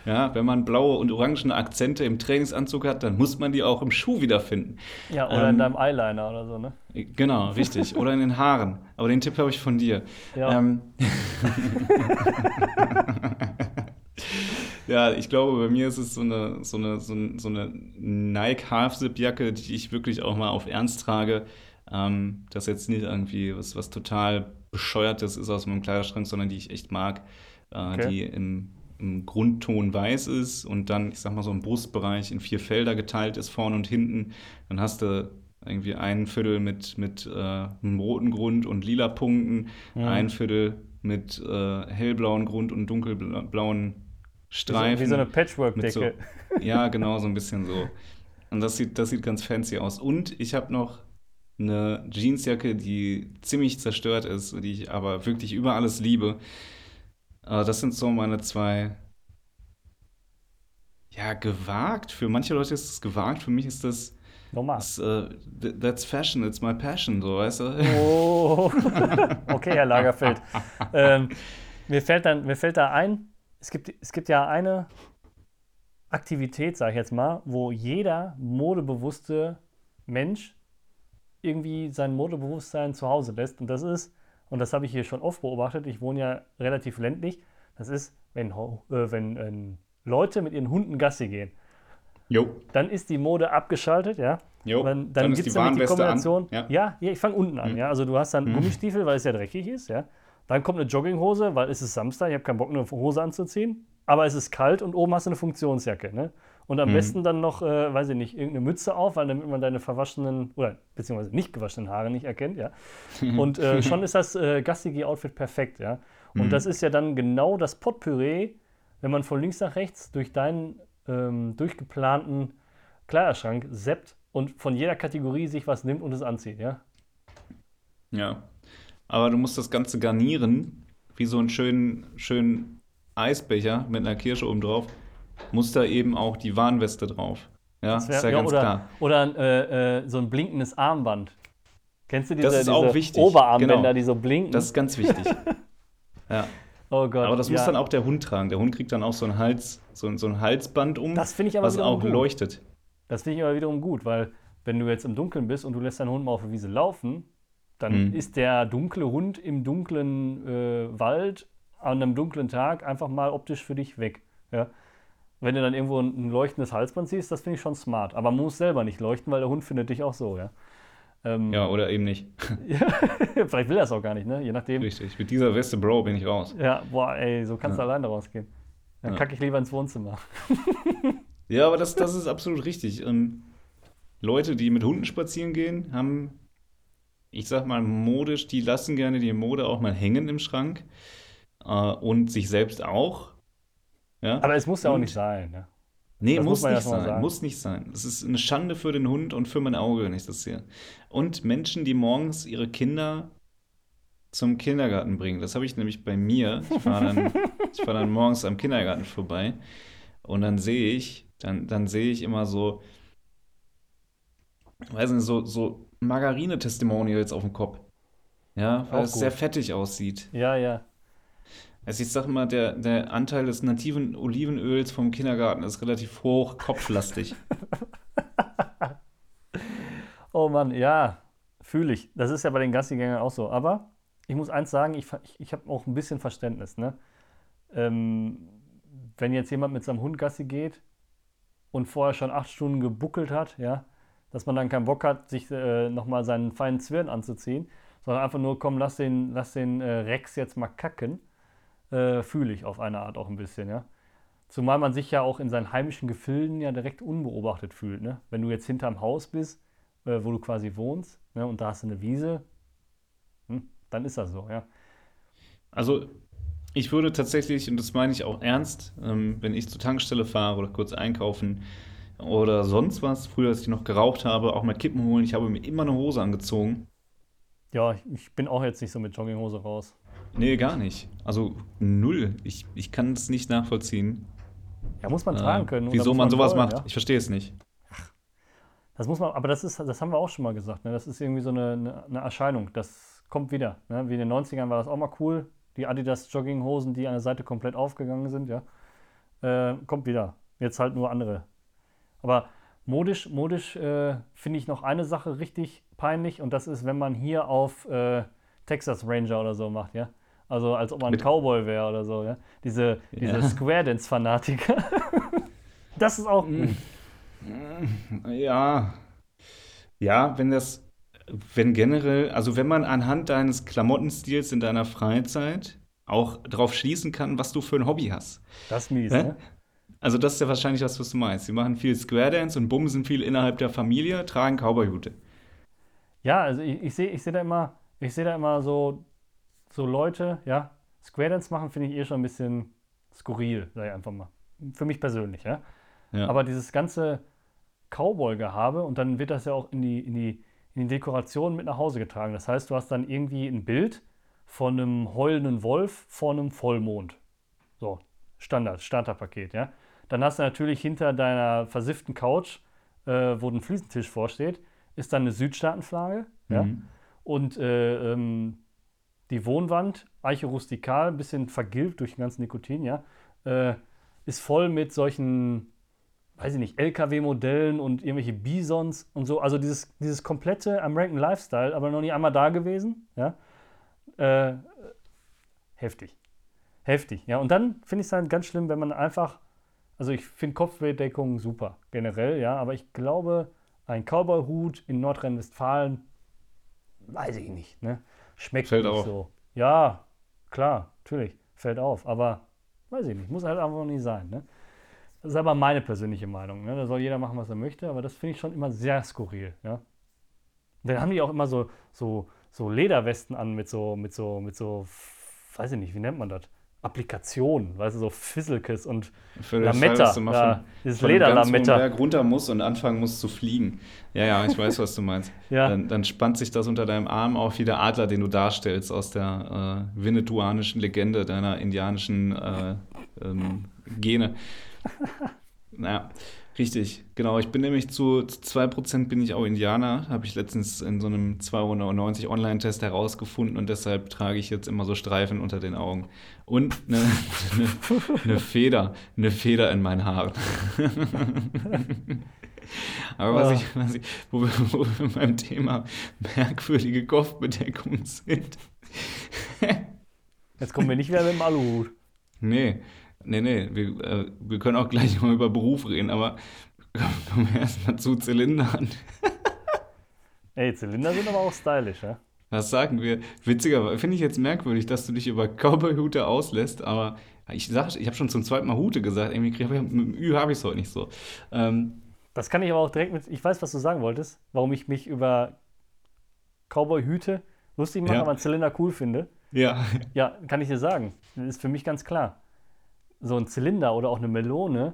ja, wenn man blaue und orangene Akzente im Trainingsanzug hat, dann muss man die auch im Schuh wiederfinden. Ja, oder ähm, in deinem Eyeliner oder so, ne? Genau, richtig. Oder in den Haaren. Aber den Tipp habe ich von dir. Ja. Ähm, Ja, ich glaube, bei mir ist es so eine, so eine, so eine, so eine Nike Half-Zip-Jacke, die ich wirklich auch mal auf Ernst trage. Ähm, das jetzt nicht irgendwie was, was total bescheuertes ist aus meinem Kleiderschrank, sondern die ich echt mag, äh, okay. die im, im Grundton weiß ist und dann, ich sag mal so im Brustbereich in vier Felder geteilt ist, vorne und hinten. Dann hast du irgendwie ein Viertel mit, mit äh, einem roten Grund und lila Punkten, mhm. ein Viertel mit äh, hellblauen Grund und dunkelblauen Streifen. Wie so, eine Patchwork-Decke. So, ja, genau, so ein bisschen so. Und das sieht, das sieht ganz fancy aus. Und ich habe noch eine Jeansjacke, die ziemlich zerstört ist, die ich aber wirklich über alles liebe. Aber das sind so meine zwei. Ja, gewagt. Für manche Leute ist es gewagt, für mich ist das. Normal. Das, uh, that's fashion, it's my passion, so, weißt du? Oh. okay, Herr Lagerfeld. ähm, mir, fällt dann, mir fällt da ein, es gibt, es gibt ja eine Aktivität, sage ich jetzt mal, wo jeder modebewusste Mensch irgendwie sein Modebewusstsein zu Hause lässt. Und das ist, und das habe ich hier schon oft beobachtet, ich wohne ja relativ ländlich, das ist, wenn, äh, wenn äh, Leute mit ihren Hunden Gassi gehen. Jo. Dann ist die Mode abgeschaltet, ja. Jo. Dann, dann, dann gibt es nämlich die Kombination. Ja. ja, ich fange unten an, mhm. ja. Also du hast dann mhm. Gummistiefel, weil es ja dreckig ist, ja. Dann kommt eine Jogginghose, weil es ist Samstag, ich habe keinen Bock, eine Hose anzuziehen. Aber es ist kalt und oben hast du eine Funktionsjacke. Ne? Und am mhm. besten dann noch, äh, weiß ich nicht, irgendeine Mütze auf, weil damit man deine verwaschenen oder beziehungsweise nicht gewaschenen Haare nicht erkennt, ja. Und äh, schon ist das äh, gassige Outfit perfekt, ja. Und mhm. das ist ja dann genau das Potpüree, wenn man von links nach rechts durch deinen ähm, durchgeplanten Kleiderschrank seppt und von jeder Kategorie sich was nimmt und es anzieht, ja. Ja, aber du musst das Ganze garnieren, wie so einen schönen, schönen Eisbecher mit einer Kirsche oben drauf, muss da eben auch die Warnweste drauf. Ja, wär, ist ja, ja ganz oder, klar. Oder äh, äh, so ein blinkendes Armband. Kennst du diese, das ist diese auch wichtig. Oberarmbänder, genau. die so blinken? Das ist ganz wichtig. ja. Oh Gott. Aber das ja. muss dann auch der Hund tragen. Der Hund kriegt dann auch so ein Hals, so, so ein Halsband um, das ich aber was auch gut. leuchtet. Das finde ich aber wiederum gut, weil wenn du jetzt im Dunkeln bist und du lässt deinen Hund mal auf der Wiese laufen, dann mhm. ist der dunkle Hund im dunklen äh, Wald an einem dunklen Tag einfach mal optisch für dich weg. Ja? Wenn du dann irgendwo ein, leuchtendes Halsband siehst, das finde ich schon smart. Aber man muss selber nicht leuchten, weil der Hund findet dich auch so. Ja, ähm, ja oder eben nicht. vielleicht will er es auch gar nicht, ne? je nachdem. Richtig, mit dieser Weste, Bro, bin ich raus. Ja, boah, ey, so kannst ja. du alleine rausgehen. Dann ja. kacke ich lieber ins Wohnzimmer. ja, aber das, das ist absolut richtig. Ähm, Leute, die mit Hunden spazieren gehen, haben ich sag mal, modisch, die lassen gerne die Mode auch mal hängen im Schrank äh, und sich selbst auch. Ja? Aber es muss ja auch nicht sein. Ja? Nee, das muss, muss nicht sein. Muss nicht sein. Es ist eine Schande für den Hund und für mein Auge, wenn ich das sehe. Und Menschen, die morgens ihre Kinder zum Kindergarten bringen. Das habe ich nämlich bei mir. Ich fahre dann, fahr dann morgens am Kindergarten vorbei und dann sehe ich, dann, dann sehe ich immer so, weiß nicht, so, so Margarine-Testimonials auf dem Kopf. Ja, weil Auch es gut. sehr fettig aussieht. Ja, ja. Also ich sag mal, der, der Anteil des nativen Olivenöls vom Kindergarten ist relativ hoch, kopflastig. oh Mann, ja, fühle ich. Das ist ja bei den Gassigängern auch so. Aber ich muss eins sagen, ich, ich, ich habe auch ein bisschen Verständnis. Ne? Ähm, wenn jetzt jemand mit seinem Hund Gassi geht und vorher schon acht Stunden gebuckelt hat, ja, dass man dann keinen Bock hat, sich äh, nochmal seinen feinen Zwirn anzuziehen, sondern einfach nur, komm, lass den, lass den äh, Rex jetzt mal kacken, äh, fühle ich auf eine Art auch ein bisschen, ja. Zumal man sich ja auch in seinen heimischen Gefilden ja direkt unbeobachtet fühlt. Ne? Wenn du jetzt hinterm Haus bist, äh, wo du quasi wohnst, ne, und da hast du eine Wiese, hm, dann ist das so, ja. Also ich würde tatsächlich, und das meine ich auch ernst, ähm, wenn ich zur Tankstelle fahre oder kurz einkaufen, oder sonst was. Früher, als ich noch geraucht habe, auch mal Kippen holen. Ich habe mir immer eine Hose angezogen. Ja, ich bin auch jetzt nicht so mit Jogginghose raus. Nee, gar nicht. Also null. Ich, ich kann es nicht nachvollziehen. Ja, muss man tragen können. Wieso man, man, sowas wollen, macht. Ja? Ich verstehe es nicht. Das muss man, aber das ist, das haben wir auch schon mal gesagt. Ne? Das ist irgendwie so eine, eine, eine Erscheinung. Das kommt wieder. Ne? Wie in den 90ern war das auch mal cool. Die Adidas Jogginghosen, die an der Seite komplett aufgegangen sind, ja. Äh, kommt wieder. Jetzt halt nur andere aber modisch, modisch äh, finde ich noch eine Sache richtig peinlich und das ist, wenn man hier auf äh, Texas Ranger oder so macht, ja. Also als ob man ein Cowboy wäre oder so, ja. Diese, diese ja. Square Dance-Fanatiker. das ist auch gut. Ja. Ja, wenn das, wenn generell, also wenn man anhand deines Klamottenstils in deiner Freizeit auch darauf schließen kann, was du für ein Hobby hast. Das ist mies, ne? Also das ist ja wahrscheinlich das, was du meinst. Sie machen viel Square Dance und bumsen viel innerhalb der Familie, tragen Cowboyhute. Ja, also ich, ich sehe ich seh da immer, ich sehe da immer so, so Leute, ja, Square Dance machen finde ich eh schon ein bisschen skurril, sag ich einfach mal. Für mich persönlich, ja. ja. Aber dieses ganze Cowboy-Gehabe und dann wird das ja auch in die, in, die, in die Dekoration mit nach Hause getragen. Das heißt, du hast dann irgendwie ein Bild von einem heulenden Wolf vor einem Vollmond. So, Standard, Starterpaket, ja. Dann hast du natürlich hinter deiner versifften Couch, äh, wo ein Fliesentisch vorsteht, ist dann eine Südstaatenflagge. Mhm. Ja? Und äh, ähm, die Wohnwand, Eiche rustikal, ein bisschen vergilbt durch den ganzen Nikotin, ja, äh, ist voll mit solchen, weiß ich nicht, LKW-Modellen und irgendwelche Bisons und so. Also dieses, dieses komplette American Lifestyle, aber noch nie einmal da gewesen. Ja? Äh, heftig. Heftig, ja. Und dann finde ich es dann ganz schlimm, wenn man einfach also ich finde Kopfbedeckung super, generell, ja, aber ich glaube, ein Cowboy-Hut in Nordrhein-Westfalen, weiß ich nicht, ne? Schmeckt fällt nicht auf. so. Ja, klar, natürlich, fällt auf, aber weiß ich nicht, muss halt einfach nicht sein, ne? Das ist aber meine persönliche Meinung, ne? Da soll jeder machen, was er möchte, aber das finde ich schon immer sehr skurril, ja. dann haben die auch immer so, so, so Lederwesten an mit so, mit so, mit so, weiß ich nicht, wie nennt man das? Applikationen, weißt du, so Fisselkes und Für Lametta. Fall, dass ja, dieses Lederlametta. Berg runter muss und anfangen muss zu fliegen. Ja, ja, ich weiß, was du meinst. ja. dann, dann, spannt sich das unter deinem Arm auf wie der Adler, den du darstellst aus der äh, venetuanischen Legende deiner indianischen äh, ähm, Gene. naja. Richtig, genau. Ich bin nämlich zu, zu 2% bin ich auch Indianer, habe ich letztens in so einem 290 Online-Test herausgefunden und deshalb trage ich jetzt immer so Streifen unter den Augen. Und eine, eine, eine Feder, eine Feder in meinen Haaren. Aber was, ich, was ich, wo wir, wo wir beim Thema merkwürdige Kopfbedeckung sind. Jetzt kommen wir nicht wieder mit dem Aluhut. Nee, Nee, nee, wir, äh, wir können auch gleich mal über Beruf reden, aber kommen wir erstmal zu Zylindern. Ey, Zylinder sind aber auch stylisch, ja? Das sagen wir. Witziger, finde ich jetzt merkwürdig, dass du dich über Cowboy-Hute auslässt, aber ich sag, ich habe schon zum zweiten Mal Hute gesagt. Irgendwie mit dem Ü habe ich es heute nicht so. Ähm, das kann ich aber auch direkt mit. Ich weiß, was du sagen wolltest, warum ich mich über Cowboy-Hüte lustig mache, ja. aber Zylinder cool finde. Ja. Ja, kann ich dir sagen. Das ist für mich ganz klar so ein Zylinder oder auch eine Melone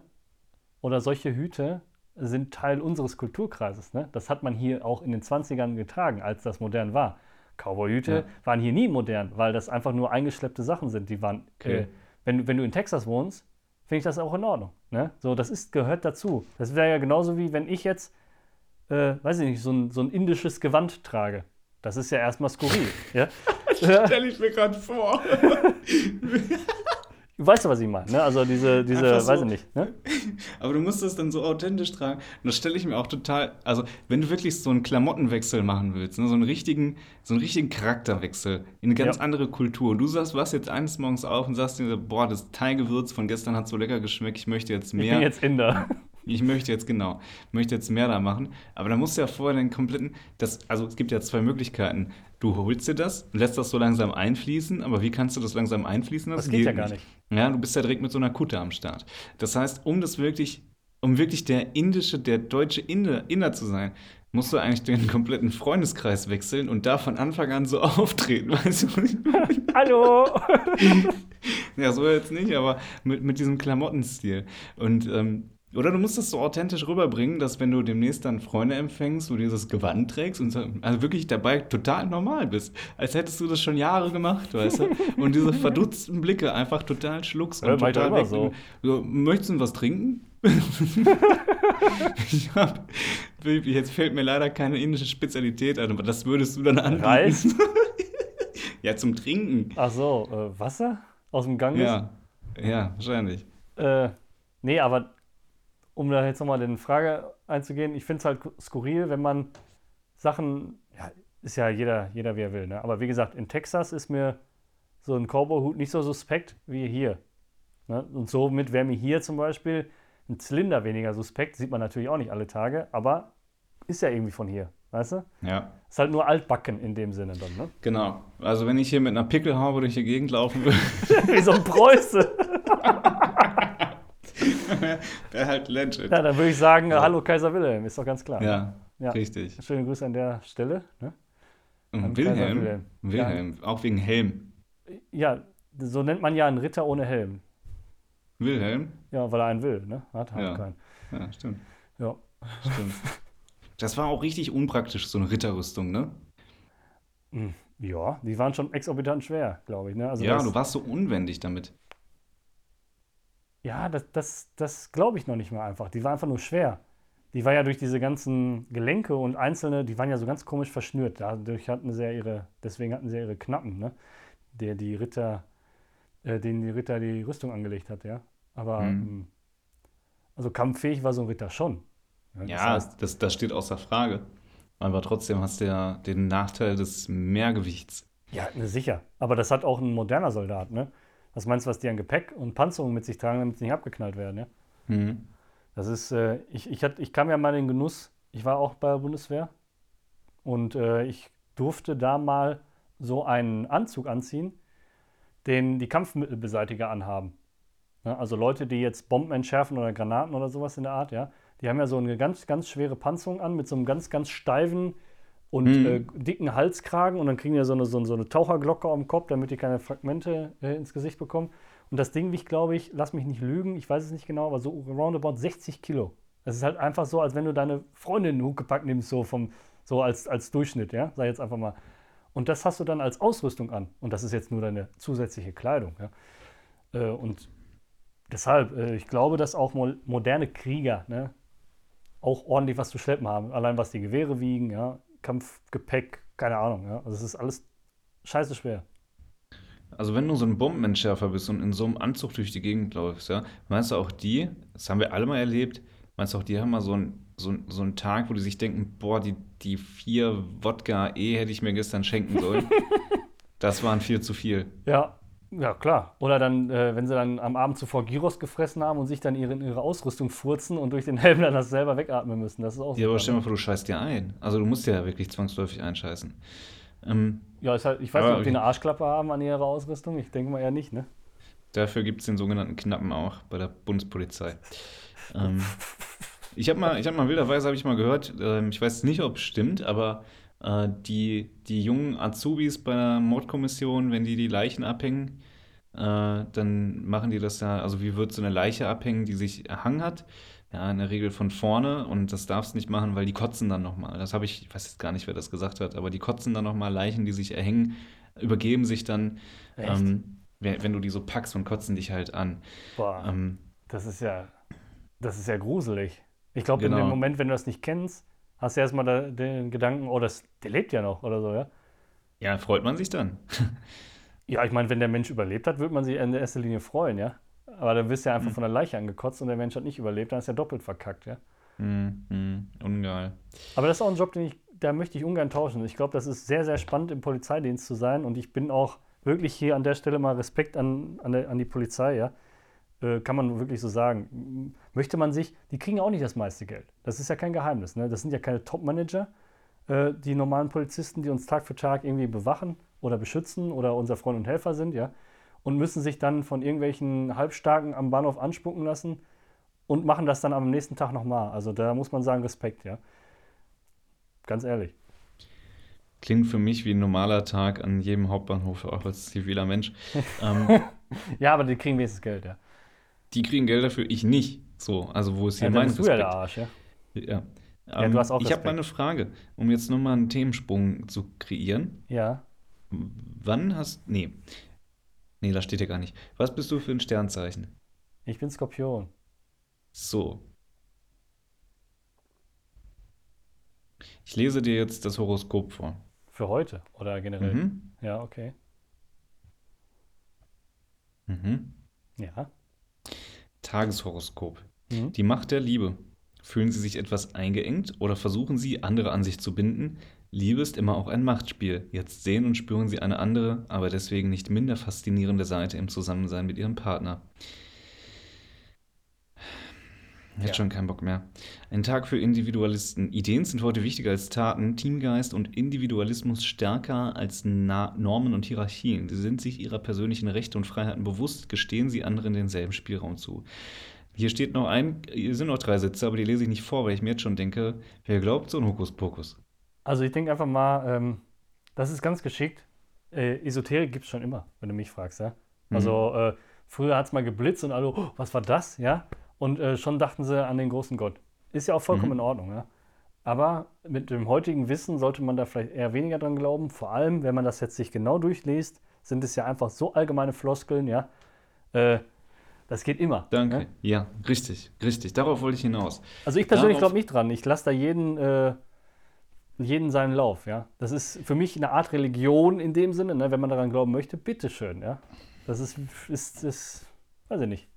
oder solche Hüte sind Teil unseres Kulturkreises. Ne? Das hat man hier auch in den 20ern getragen, als das modern war. Cowboyhüte ja. waren hier nie modern, weil das einfach nur eingeschleppte Sachen sind. Die waren, okay. äh, wenn, wenn du in Texas wohnst, finde ich das auch in Ordnung. Ne? So, das ist, gehört dazu. Das wäre ja genauso wie wenn ich jetzt, äh, weiß ich nicht, so ein, so ein indisches Gewand trage. Das ist ja erstmal skurril. ja? Stelle ich mir gerade vor. Du weißt ja, was ich meine, ne? Also diese, diese, so. weiß ich nicht. Ne? Aber du musst das dann so authentisch tragen. Und das stelle ich mir auch total, also wenn du wirklich so einen Klamottenwechsel machen willst, ne? so einen richtigen, so einen richtigen Charakterwechsel in eine ganz ja. andere Kultur. Und du sagst, was jetzt eines Morgens auf und sagst dir, boah, das Thai-Gewürz von gestern hat so lecker geschmeckt, ich möchte jetzt mehr. Ich bin jetzt Inder. Ich möchte jetzt, genau, möchte jetzt mehr da machen. Aber da musst du ja vorher den kompletten, das, also es gibt ja zwei Möglichkeiten. Du holst dir das, lässt das so langsam einfließen, aber wie kannst du das langsam einfließen lassen? Das geht, geht ja gar nicht. Ja, du bist ja direkt mit so einer Kutte am Start. Das heißt, um das wirklich, um wirklich der indische, der deutsche Inder, Inder zu sein, musst du eigentlich den kompletten Freundeskreis wechseln und da von Anfang an so auftreten, weißt du? Hallo! ja, so jetzt nicht, aber mit, mit diesem Klamottenstil. Und ähm, oder du musst es so authentisch rüberbringen, dass wenn du demnächst dann Freunde empfängst, du dieses Gewand trägst und also wirklich dabei total normal bist. Als hättest du das schon Jahre gemacht, weißt du? Und diese verdutzten Blicke einfach total schluckst und ja, total weg. So. so. möchtest du was trinken? ich hab, jetzt fällt mir leider keine indische Spezialität ein, aber das würdest du dann anbieten. Reis? ja, zum Trinken. Ach so, äh, Wasser? Aus dem Ganges? Ja, ja, wahrscheinlich. Äh, nee, aber um da jetzt nochmal in Frage einzugehen, ich finde es halt skurril, wenn man Sachen, ja, ist ja jeder, jeder wie er will, ne? aber wie gesagt, in Texas ist mir so ein Cowboy-Hut nicht so suspekt wie hier. Ne? Und somit wäre mir hier zum Beispiel ein Zylinder weniger suspekt, sieht man natürlich auch nicht alle Tage, aber ist ja irgendwie von hier, weißt du? Ja. Ist halt nur altbacken in dem Sinne dann, ne? Genau. Also wenn ich hier mit einer Pickelhaube durch die Gegend laufen würde. wie so ein Preuße. Wäre halt legend. Ja, dann würde ich sagen, ja. hallo Kaiser Wilhelm, ist doch ganz klar. Ja, ja. richtig. Schöne Grüße an der Stelle. Ne? Wilhelm, Wilhelm, Wilhelm. Ja. auch wegen Helm. Ja, so nennt man ja einen Ritter ohne Helm. Wilhelm? Ja, weil er einen will, ne? Hat halt ja. keinen. Ja, stimmt. Ja. Stimmt. Das war auch richtig unpraktisch, so eine Ritterrüstung, ne? Hm, ja, die waren schon exorbitant schwer, glaube ich. Ne? Also ja, du warst so unwendig damit. Ja, das, das, das glaube ich noch nicht mal einfach. Die war einfach nur schwer. Die war ja durch diese ganzen Gelenke und einzelne, die waren ja so ganz komisch verschnürt. Dadurch hatten sie ja ihre, deswegen hatten sie ja ihre Knappen, ne? Der die Ritter, äh, denen die Ritter die Rüstung angelegt hat, ja. Aber mhm. Ähm, also kampffähig war so ein Ritter schon. Ja, das, ja heißt, das, das steht außer Frage. Aber trotzdem hast du ja den Nachteil des Mehrgewichts. Ja, ne, sicher. Aber das hat auch ein moderner Soldat, ne? Was meinst du, was die an Gepäck und Panzerung mit sich tragen, damit sie nicht abgeknallt werden? Ja? Mhm. Das ist, äh, ich, ich, hat, ich kam ja mal in den Genuss, ich war auch bei der Bundeswehr und äh, ich durfte da mal so einen Anzug anziehen, den die Kampfmittelbeseitiger anhaben. Ja, also Leute, die jetzt Bomben entschärfen oder Granaten oder sowas in der Art, ja, die haben ja so eine ganz, ganz schwere Panzerung an mit so einem ganz, ganz steifen und mhm. äh, dicken Halskragen und dann kriegen die so eine, so, so eine Taucherglocke am Kopf, damit die keine Fragmente äh, ins Gesicht bekommen. Und das Ding wiegt, glaube ich, lass mich nicht lügen, ich weiß es nicht genau, aber so roundabout 60 Kilo. Das ist halt einfach so, als wenn du deine Freundin in den Huckepack nimmst, so, vom, so als, als Durchschnitt, ja, sag jetzt einfach mal. Und das hast du dann als Ausrüstung an. Und das ist jetzt nur deine zusätzliche Kleidung, ja. Äh, und deshalb, äh, ich glaube, dass auch mo moderne Krieger, ne, auch ordentlich was zu schleppen haben. Allein was die Gewehre wiegen, ja, Kampfgepäck, keine Ahnung. Ja? Also es ist alles scheiße schwer. Also wenn du so ein Bombenentschärfer bist und in so einem Anzug durch die Gegend läufst, ja, meinst du auch die, das haben wir alle mal erlebt, meinst du auch die haben mal so einen so, so einen Tag, wo die sich denken, boah, die, die vier Wodka E hätte ich mir gestern schenken sollen. das waren viel zu viel. Ja, ja, klar. Oder dann, äh, wenn sie dann am Abend zuvor Gyros gefressen haben und sich dann ihre, ihre Ausrüstung furzen und durch den Helm dann das selber wegatmen müssen. Das ist auch Ja, aber stell dir mal vor, du scheißt dir ein. Also du musst ja wirklich zwangsläufig einscheißen. Ähm, ja, ist halt, ich weiß nicht, ob die eine Arschklappe haben an ihrer Ausrüstung. Ich denke mal eher nicht, ne? Dafür gibt es den sogenannten Knappen auch bei der Bundespolizei. ähm, ich habe mal, ich hab mal wilderweise habe ich mal gehört, äh, ich weiß nicht, ob es stimmt, aber äh, die, die jungen Azubis bei der Mordkommission, wenn die die Leichen abhängen, äh, dann machen die das ja, also wie wird so eine Leiche abhängen, die sich erhangen hat, ja, in der Regel von vorne und das darfst du nicht machen, weil die kotzen dann nochmal. Das habe ich, ich weiß jetzt gar nicht, wer das gesagt hat, aber die kotzen dann nochmal, Leichen, die sich erhängen, übergeben sich dann, ähm, wenn, du die so packst und kotzen dich halt an. Boah, ähm, das ist ja, das ist ja gruselig. Ich glaube, genau. in dem genau. Moment, wenn du das nicht kennst, hast du erstmal den Gedanken, oh, das, der lebt ja noch oder so, ja? Ja, freut man sich dann. ja, ich meine, wenn der Mensch überlebt hat, würde man sich in erster Linie freuen, ja? Aber dann wirst du ja einfach mhm. von der Leiche angekotzt und der Mensch hat nicht überlebt, dann ist er doppelt verkackt, ja? Mhm, mhm. ungeil. Aber das ist auch ein Job, den ich, da möchte ich ungern tauschen. Ich glaube, das ist sehr, sehr spannend, im Polizeidienst zu sein und ich bin auch wirklich hier an der Stelle mal Respekt an, an, der, an die Polizei, ja? Äh, kann man wirklich so sagen. Möchte man sich, die kriegen auch nicht das meiste Geld. Das ist ja kein Geheimnis. Ne? Das sind ja keine Top-Manager, äh, die normalen Polizisten, die uns Tag für Tag irgendwie bewachen oder beschützen oder unser Freund und Helfer sind, ja und müssen sich dann von irgendwelchen Halbstarken am Bahnhof anspucken lassen und machen das dann am nächsten Tag nochmal. Also da muss man sagen, Respekt, ja. Ganz ehrlich. Klingt für mich wie ein normaler Tag an jedem Hauptbahnhof, auch als ziviler Mensch. ähm, ja, aber die kriegen wenigstens Geld, ja. Die kriegen Geld dafür, ich nicht. So, also wo ist hier ja, mein bist du ja der Arsch, ja. Ja. ja ähm, du hast auch ich habe mal eine Frage, um jetzt nochmal einen Themensprung zu kreieren. Ja. Wann hast. Nee. Nee, da steht ja gar nicht. Was bist du für ein Sternzeichen? Ich bin Skorpion. So. Ich lese dir jetzt das Horoskop vor. Für heute oder generell? Mhm. Ja, okay. Mhm. Ja. Tageshoroskop. Mhm. Die Macht der Liebe. Fühlen Sie sich etwas eingeengt oder versuchen Sie, andere an sich zu binden? Liebe ist immer auch ein Machtspiel. Jetzt sehen und spüren Sie eine andere, aber deswegen nicht minder faszinierende Seite im Zusammensein mit Ihrem Partner. Jetzt ja. schon keinen Bock mehr. Ein Tag für Individualisten. Ideen sind heute wichtiger als Taten, Teamgeist und Individualismus stärker als Na Normen und Hierarchien. Sie sind sich ihrer persönlichen Rechte und Freiheiten bewusst, gestehen sie anderen denselben Spielraum zu. Hier steht noch ein, hier sind noch drei Sätze, aber die lese ich nicht vor, weil ich mir jetzt schon denke, wer glaubt so ein Hokuspokus? Also ich denke einfach mal, ähm, das ist ganz geschickt. Äh, Esoterik gibt es schon immer, wenn du mich fragst, ja. Mhm. Also äh, früher hat es mal geblitzt und alle, oh, was war das, ja? Und äh, schon dachten sie an den großen Gott. Ist ja auch vollkommen mhm. in Ordnung, ja. Aber mit dem heutigen Wissen sollte man da vielleicht eher weniger dran glauben. Vor allem, wenn man das jetzt sich genau durchliest, sind es ja einfach so allgemeine Floskeln, ja. Äh, das geht immer. Danke. Ne? Ja, richtig, richtig. Darauf wollte ich hinaus. Also ich persönlich glaube nicht dran. Ich lasse da jeden äh, jeden seinen Lauf, ja. Das ist für mich eine Art Religion in dem Sinne, ne? wenn man daran glauben möchte, bitteschön, ja. Das ist, ist, ist weiß ich nicht.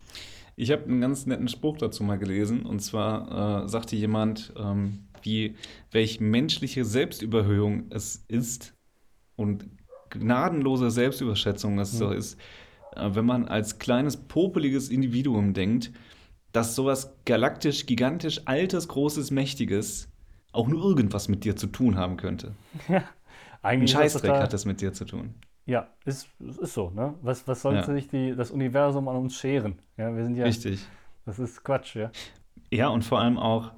Ich habe einen ganz netten Spruch dazu mal gelesen und zwar äh, sagte jemand, ähm, wie welch menschliche Selbstüberhöhung es ist und gnadenlose Selbstüberschätzung es mhm. so ist, wenn man als kleines popeliges Individuum denkt, dass sowas galaktisch, gigantisch, altes, großes, mächtiges auch nur irgendwas mit dir zu tun haben könnte. Ja, eigentlich. Ein Scheißdreck total, hat das mit dir zu tun. Ja, ist, ist so, ne? Was, was sollte ja. sich die, das Universum an uns scheren? Ja, wir sind ja. Richtig. Das ist Quatsch, ja. Ja, und vor allem auch,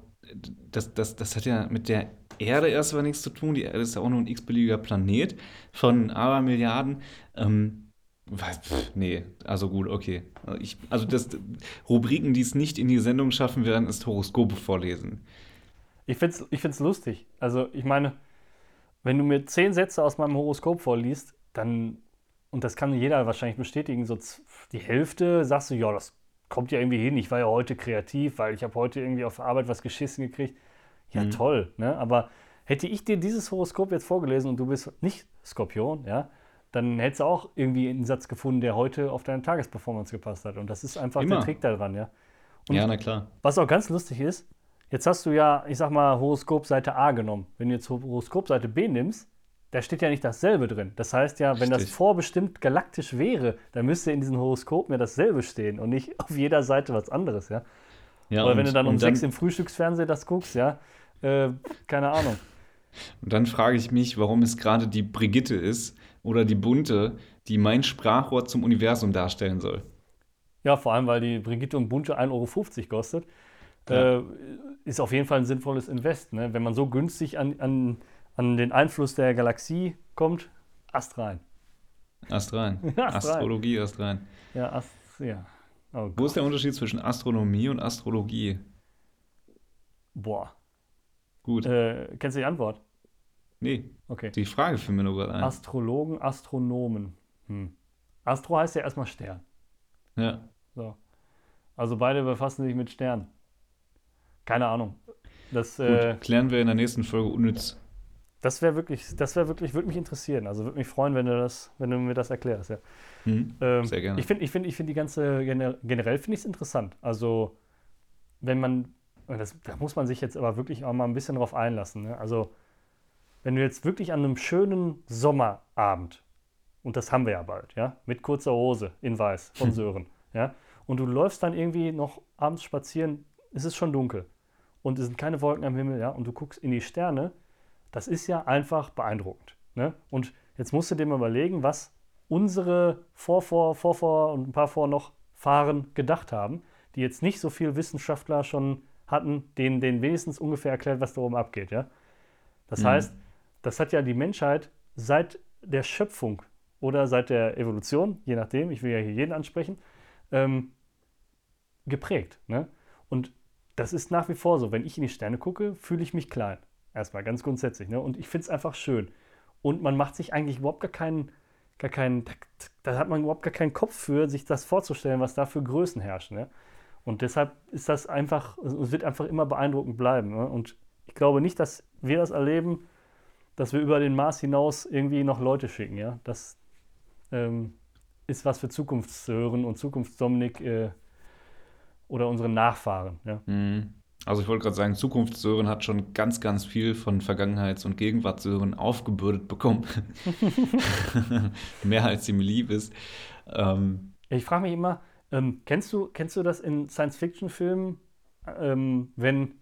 das, das, das hat ja mit der Erde erstmal nichts zu tun. Die Erde ist ja auch nur ein x-beliebiger Planet von Abermilliarden. Ähm, pff, nee, also gut, okay. Ich, also das, Rubriken, die es nicht in die Sendung schaffen werden, ist Horoskope vorlesen. Ich finde es ich find's lustig. Also, ich meine, wenn du mir zehn Sätze aus meinem Horoskop vorliest, dann, und das kann jeder wahrscheinlich bestätigen, so die Hälfte sagst du, ja, das kommt ja irgendwie hin. Ich war ja heute kreativ, weil ich habe heute irgendwie auf Arbeit was geschissen gekriegt. Ja, mhm. toll, ne? Aber hätte ich dir dieses Horoskop jetzt vorgelesen und du bist nicht Skorpion, ja, dann hättest du auch irgendwie einen Satz gefunden, der heute auf deine Tagesperformance gepasst hat. Und das ist einfach Immer. der Trick daran, ja. Und ja, na klar. Was auch ganz lustig ist, Jetzt hast du ja, ich sag mal, Horoskopseite A genommen. Wenn du jetzt Horoskopseite B nimmst, da steht ja nicht dasselbe drin. Das heißt ja, wenn Richtig. das vorbestimmt galaktisch wäre, dann müsste in diesem Horoskop mir dasselbe stehen und nicht auf jeder Seite was anderes, ja. ja Oder und, wenn du dann um sechs im Frühstücksfernsehen das guckst, ja, äh, keine Ahnung. Und dann frage ich mich, warum es gerade die Brigitte ist oder die Bunte, die mein Sprachrohr zum Universum darstellen soll. Ja, vor allem, weil die Brigitte und Bunte 1,50 Euro kostet. Ja. Äh, ist auf jeden Fall ein sinnvolles Invest. Ne? Wenn man so günstig an, an, an den Einfluss der Galaxie kommt, Ast rein. Ast rein. Astrologie, Ast rein. Ja, Ast, ja. Oh Wo ist der Unterschied zwischen Astronomie und Astrologie? Boah. Gut. Äh, kennst du die Antwort? Nee. Okay. Die Frage für mir nur gerade ein. Astrologen, Astronomen. Hm. Astro heißt ja erstmal Stern. Ja. So. Also beide befassen sich mit Sternen. Keine Ahnung. Das, Gut, äh, klären wir in der nächsten Folge unnütz. das wäre wirklich, das wäre wirklich, würde mich interessieren. Also würde mich freuen, wenn du das, wenn du mir das erklärst. Ja. Hm? Ähm, Sehr gerne. Ich finde, ich finde, ich finde die ganze gener generell finde ich es interessant. Also wenn man, das, da muss man sich jetzt aber wirklich auch mal ein bisschen drauf einlassen. Ne? Also wenn du jetzt wirklich an einem schönen Sommerabend und das haben wir ja bald, ja, mit kurzer Hose in Weiß von Sören, ja, und du läufst dann irgendwie noch abends spazieren, es ist schon dunkel und es sind keine Wolken am Himmel, ja, und du guckst in die Sterne, das ist ja einfach beeindruckend, ne? Und jetzt musst du dir mal überlegen, was unsere Vorvor, Vorvor und ein paar vor noch Fahren gedacht haben, die jetzt nicht so viel Wissenschaftler schon hatten, denen, denen wenigstens ungefähr erklärt, was da oben abgeht, ja. Das Mhm. heißt, das hat ja die Menschheit seit der Schöpfung oder seit der Evolution, je nachdem, ich will ja hier jeden ansprechen, ähm, geprägt. Ne? Und das ist nach wie vor so. Wenn ich in die Sterne gucke, fühle ich mich klein. Erstmal ganz grundsätzlich. Ne? Und ich finde es einfach schön. Und man macht sich eigentlich überhaupt gar keinen, gar keinen, da, hat man überhaupt gar keinen Kopf für, sich das vorzustellen, was da für Größen herrschen. Ne? Und deshalb ist das einfach, es wird einfach immer beeindruckend bleiben. Ne? Und ich glaube nicht, dass wir das erleben, dass wir über den Mars hinaus irgendwie noch Leute schicken. Ja? Das ähm, ist was für Zukunftshören und Zukunftsdominik äh, oder unsere Nachfahren. Ja? Mhm. Also ich wollte gerade sagen, Zukunftssören hat schon ganz, ganz viel von Vergangenheits- und Gegenwartssören aufgebürdet bekommen. Mehr als ihm lieb ist. Ähm, Ich frage mich immer, ähm, kennst, du, kennst du das in Science-Fiction-Filmen, ähm, wenn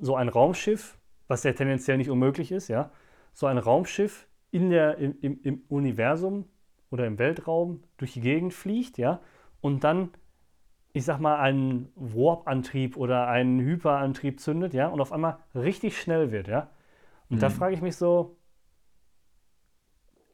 so ein Raumschiff, was ja tendenziell nicht unmöglich ist, ja, so ein Raumschiff in der, im, im, im Universum oder im Weltraum durch die Gegend fliegt, ja, und dann, ich sag mal, einen Warp-Antrieb oder einen Hyperantrieb zündet, ja, und auf einmal richtig schnell wird, ja. Und da Mhm. frage ich mich so,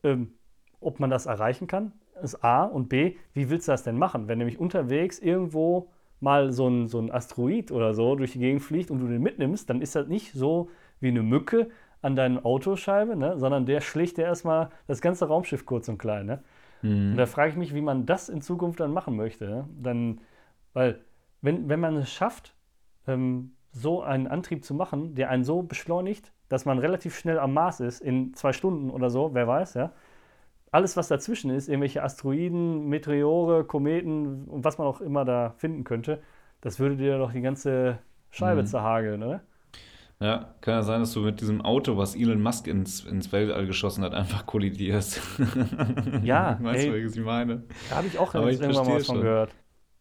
ähm, ob man das erreichen kann, ist A. Und B, wie willst du das denn machen? Wenn nämlich unterwegs irgendwo mal so ein, so ein Asteroid oder so durch die Gegend fliegt und du den mitnimmst, dann ist das nicht so wie eine Mücke an deiner Autoscheibe, ne? sondern der schlägt dir erstmal das ganze Raumschiff kurz und klein. Ne? mhm. Und da frage ich mich, wie man das in Zukunft dann machen möchte. Ne? Dann, weil, wenn, wenn man es schafft, ähm, so einen Antrieb zu machen, der einen so beschleunigt, dass man relativ schnell am Mars ist, in zwei Stunden oder so, wer weiß, ja. Alles, was dazwischen ist, irgendwelche Asteroiden, Meteore, Kometen und was man auch immer da finden könnte, das würde dir doch die ganze Scheibe Mhm. zerhageln, oder? Ja, kann ja sein, dass du mit diesem Auto, was Elon Musk ins, ins Weltall geschossen hat, einfach kollidierst. Ja, weißt du, welches ich meine? Da habe ich auch Aber ich irgendwann mal was von schon. gehört.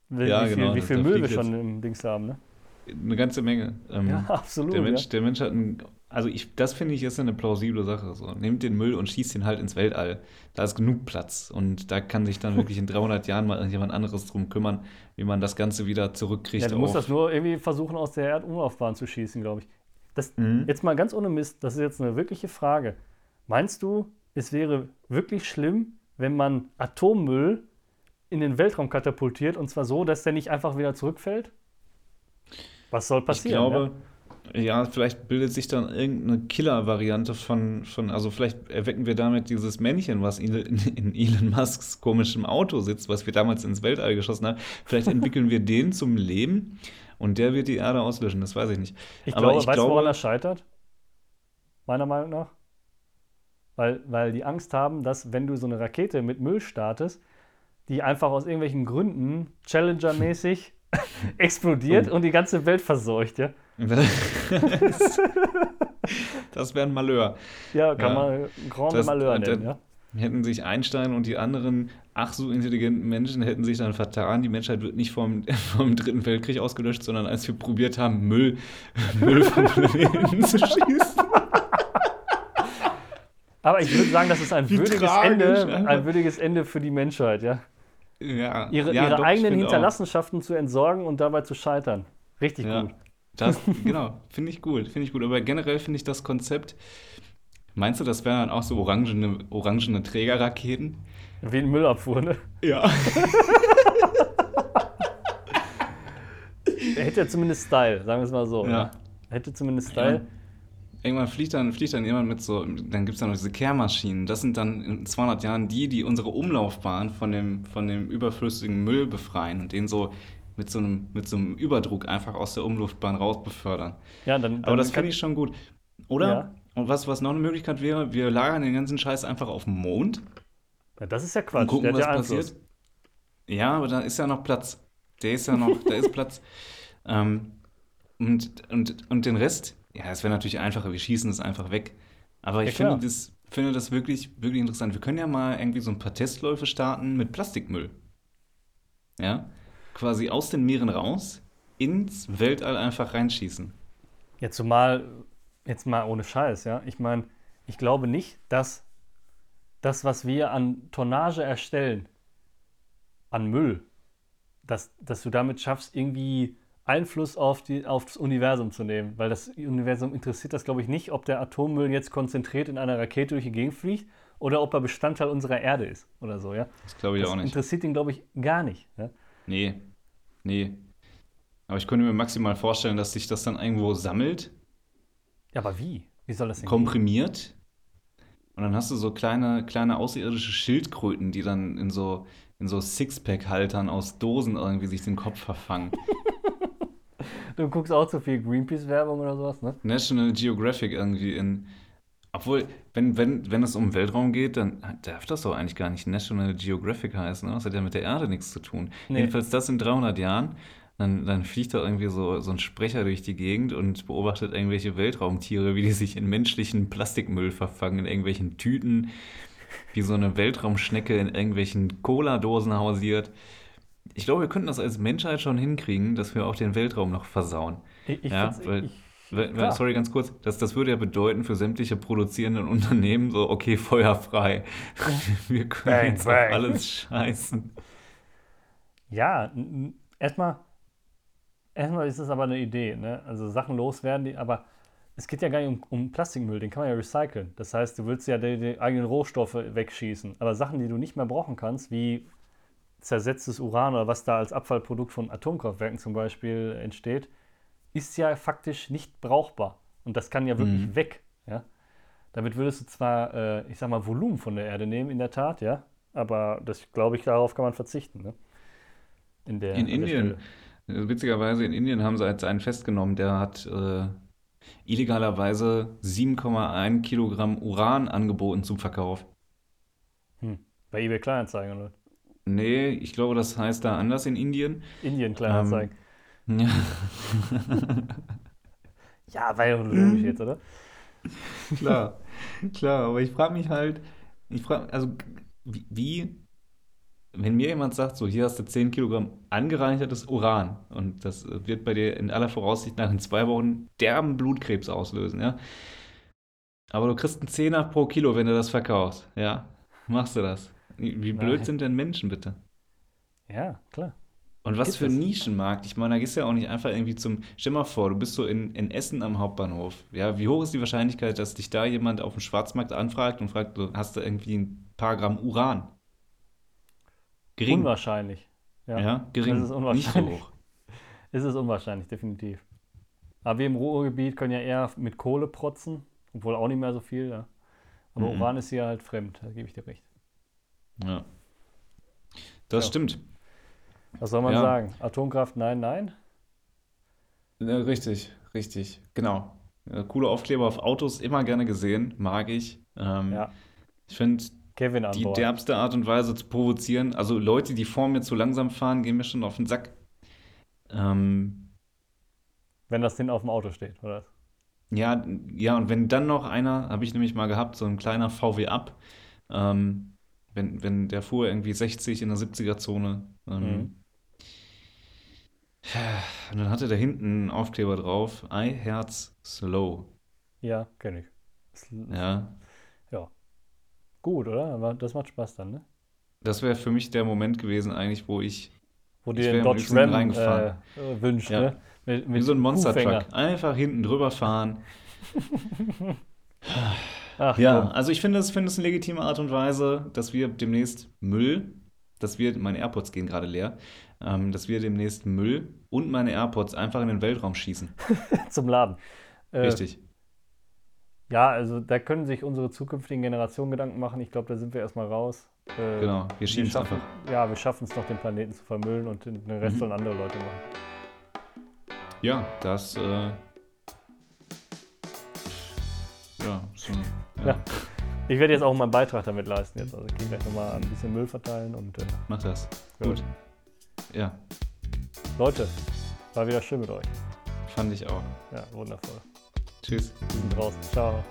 Wie, Ja, wie viel, genau, wie viel Müll wir schon im Dings haben, ne? Eine ganze Menge. Ähm, Ja, absolut. Der Mensch, ja. der Mensch hat ein, also ich, das finde ich ist eine plausible Sache. So. Nehmt den Müll und schießt ihn halt ins Weltall. Da ist genug Platz und da kann sich dann wirklich in 300 Jahren mal jemand anderes drum kümmern, wie man das Ganze wieder zurückkriegt. Ja, du musst das nur irgendwie versuchen, aus der Erdumlaufbahn zu schießen, glaube ich. Das, Mhm. Jetzt mal ganz ohne Mist, das ist jetzt eine wirkliche Frage. Meinst du, es wäre wirklich schlimm, wenn man Atommüll in den Weltraum katapultiert und zwar so, dass der nicht einfach wieder zurückfällt? Was soll Ich passieren? glaube, ja? vielleicht bildet sich dann irgendeine Killer-Variante von, von, also vielleicht erwecken wir damit dieses Männchen, was in, in Elon Musks komischem Auto sitzt, was wir damals ins Weltall geschossen haben. Vielleicht entwickeln wir den zum Leben und der wird die Erde auslöschen, das weiß ich nicht. Ich Aber glaube, ich weißt du, woran das scheitert? Meiner Meinung nach? Weil, weil die Angst haben, dass wenn du so eine Rakete mit Müll startest, die einfach aus irgendwelchen Gründen Challenger-mäßig explodiert Oh. und die ganze Welt verseucht, ja? das wäre ein Malheur. Ja, kann Ja. man Grande Das- Malheur nennen, ja? Hätten sich Einstein und die anderen ach so intelligenten Menschen hätten sich dann vertan. Die Menschheit wird nicht vom, vom Dritten Weltkrieg ausgelöscht, sondern als wir probiert haben, Müll, Müll vom Planeten zu schießen. Aber ich würde sagen, das ist ein Wie würdiges tragisch, Ende, einfach. ein würdiges Ende für die Menschheit, ja? Ja, Ihre, ja, ihre doch, eigenen finde auch. Hinterlassenschaften zu entsorgen und dabei zu scheitern. Richtig Ja, gut. das, genau, finde ich gut, finde ich gut. Aber generell finde ich das Konzept, meinst du, das wären dann auch so orangene, orangene Trägerraketen? Wie ein Müllabfuhr, ne? Ja. Er hätte ja zumindest Style, sagen wir es mal so. ja. Hätte zumindest Style. Ja. Irgendwann fliegt dann, fliegt dann jemand mit so, dann gibt es dann noch diese Kehrmaschinen. Das sind dann in 200 Jahren die, die unsere Umlaufbahn von dem, von dem überflüssigen Müll befreien und den so mit so einem, mit so einem Überdruck einfach aus der Umluftbahn raus befördern. Ja, dann, dann Aber das finde ich schon gut. Oder? Ja. Und was, was noch eine Möglichkeit wäre, wir lagern den ganzen Scheiß einfach auf dem Mond. Ja, das ist ja Quatsch. Und gucken, was ja passiert. Ja, aber da ist ja noch Platz. Der ist ja noch, da ist Platz. Ähm, und, und, und den Rest, ja, es wäre natürlich einfacher, wir schießen es einfach weg. Aber ich ja, finde, das, finde das wirklich, wirklich interessant. Wir können ja mal irgendwie so ein paar Testläufe starten mit Plastikmüll. Ja, quasi aus den Meeren raus, ins Weltall einfach reinschießen. Jetzt mal, jetzt mal ohne Scheiß, ja. Ich meine, ich glaube nicht, dass das, was wir an Tonnage erstellen, an Müll, dass, dass du damit schaffst, irgendwie Einfluss auf, die, auf das Universum zu nehmen. Weil das Universum interessiert das, glaube ich, nicht, ob der Atommüll jetzt konzentriert in einer Rakete durch die Gegend fliegt oder ob er Bestandteil unserer Erde ist oder so, ja. Das glaube ich das auch nicht. interessiert ihn, glaube ich, gar nicht. Ja? Nee, nee. Aber ich könnte mir maximal vorstellen, dass sich das dann irgendwo sammelt. Ja, aber wie? Wie soll das denn Komprimiert. Gehen? Und dann hast du so kleine, kleine außerirdische Schildkröten, die dann in so, in so Sixpack-Haltern aus Dosen irgendwie sich den Kopf verfangen. Du guckst auch zu viel Greenpeace-Werbung oder sowas, ne? National Geographic irgendwie in. Obwohl, wenn, wenn, wenn es um Weltraum geht, dann darf das doch eigentlich gar nicht National Geographic heißen. Ne? Das hat ja mit der Erde nichts zu tun. Nee. Jedenfalls das in 300 Jahren. Dann, dann fliegt da irgendwie so, so ein Sprecher durch die Gegend und beobachtet irgendwelche Weltraumtiere, wie die sich in menschlichen Plastikmüll verfangen, in irgendwelchen Tüten, wie so eine Weltraumschnecke in irgendwelchen Cola-Dosen hausiert. Ich glaube, wir könnten das als Menschheit schon hinkriegen, dass wir auch den Weltraum noch versauen. Ich, ich ja, weil, ich, weil, sorry, ganz kurz, das, das würde ja bedeuten für sämtliche produzierenden Unternehmen so, okay, feuerfrei. wir können bang, jetzt bang. auf alles scheißen. Ja, erstmal, erstmal ist es aber eine Idee, ne? Also Sachen loswerden, die, aber es geht ja gar nicht um, um Plastikmüll, den kann man ja recyceln. Das heißt, du willst ja die, die eigenen Rohstoffe wegschießen. Aber Sachen, die du nicht mehr brauchen kannst, wie zersetztes Uran oder was da als Abfallprodukt von Atomkraftwerken zum Beispiel entsteht, ist ja faktisch nicht brauchbar. Und das kann ja wirklich mhm. weg. Ja? Damit würdest du zwar, äh, ich sag mal, Volumen von der Erde nehmen, in der Tat, ja, aber das glaube ich, darauf kann man verzichten. Ne? In, der, in Indien, der witzigerweise, in Indien haben sie jetzt einen festgenommen, der hat äh, illegalerweise 7,1 Kilogramm Uran angeboten zum Verkauf. Hm. Bei eBay Kleinanzeigen, oder? Nee, ich glaube, das heißt da anders in Indien. Indien Kleinanzeigen. Ähm, ja. ja, war ja logisch jetzt, oder? Klar, klar, aber ich frage mich halt, ich frage, also wie, wenn mir jemand sagt, so hier hast du 10 Kilogramm angereichertes Uran und das wird bei dir in aller Voraussicht nach in zwei Wochen derben Blutkrebs auslösen, ja. Aber du kriegst einen Zehner pro Kilo, wenn du das verkaufst, ja. Machst du das? Wie blöd Nein. sind denn Menschen bitte? Ja, klar. Und was Gibt für ein Nischenmarkt? Ich meine, da gehst du ja auch nicht einfach irgendwie zum. Stell mal vor, du bist so in, in Essen am Hauptbahnhof. Ja, wie hoch ist die Wahrscheinlichkeit, dass dich da jemand auf dem Schwarzmarkt anfragt und fragt, hast du irgendwie ein paar Gramm Uran? Gering. Unwahrscheinlich. Ja, ja gering. Das ist unwahrscheinlich. Nicht so hoch. ist es unwahrscheinlich, definitiv. Aber wir im Ruhrgebiet können ja eher mit Kohle protzen, obwohl auch nicht mehr so viel. Ja. Aber mhm. Uran ist hier halt fremd, da gebe ich dir recht. Ja. Das ja. stimmt. Was soll man ja. sagen? Atomkraft, nein, nein? Ja, richtig, richtig, genau. coole Aufkleber auf Autos, immer gerne gesehen, mag ich. Ähm, ja. Ich finde, die Bord. derbste Art und Weise zu provozieren, also Leute, die vor mir zu langsam fahren, gehen mir schon auf den Sack. Ähm, wenn das Ding auf dem Auto steht, oder? Ja, ja, und wenn dann noch einer, habe ich nämlich mal gehabt, so ein kleiner VW ab, ähm, wenn, wenn der fuhr irgendwie 60 in der 70er-Zone. Ähm, mhm. Und dann hatte der hinten einen Aufkleber drauf, I Herz Slow. Ja, kenne ich. Ja. Gut, oder? Aber das macht Spaß dann, ne? Das wäre für mich der Moment gewesen, eigentlich, wo ich. Wo dir den Dodge Ram reingefahren. Äh, wünscht, ja. ne? Mit, mit Wie so ein Monster-Truck. Einfach hinten drüber fahren. Ach, ja, komm. also ich finde es find eine legitime Art und Weise, dass wir demnächst Müll dass wir, meine AirPods gehen gerade leer, ähm, dass wir demnächst Müll und meine AirPods einfach in den Weltraum schießen. Zum Laden. Äh, Richtig. Ja, also da können sich unsere zukünftigen Generationen Gedanken machen. Ich glaube, da sind wir erstmal raus. Äh, genau, wir schieben es einfach. Ja, wir schaffen es noch, den Planeten zu vermüllen und den, Rest mhm. sollen andere Leute machen. Ja, das. Äh, ja, so, ja. ja. Ich werde jetzt auch meinen Beitrag damit leisten jetzt. Also ich gehe gleich nochmal ein bisschen Müll verteilen und. Äh, Mach das. Gut. Ja. Leute, war wieder schön mit euch. Fand ich auch. Ja, wundervoll. Tschüss. Wir sind draußen. Ciao.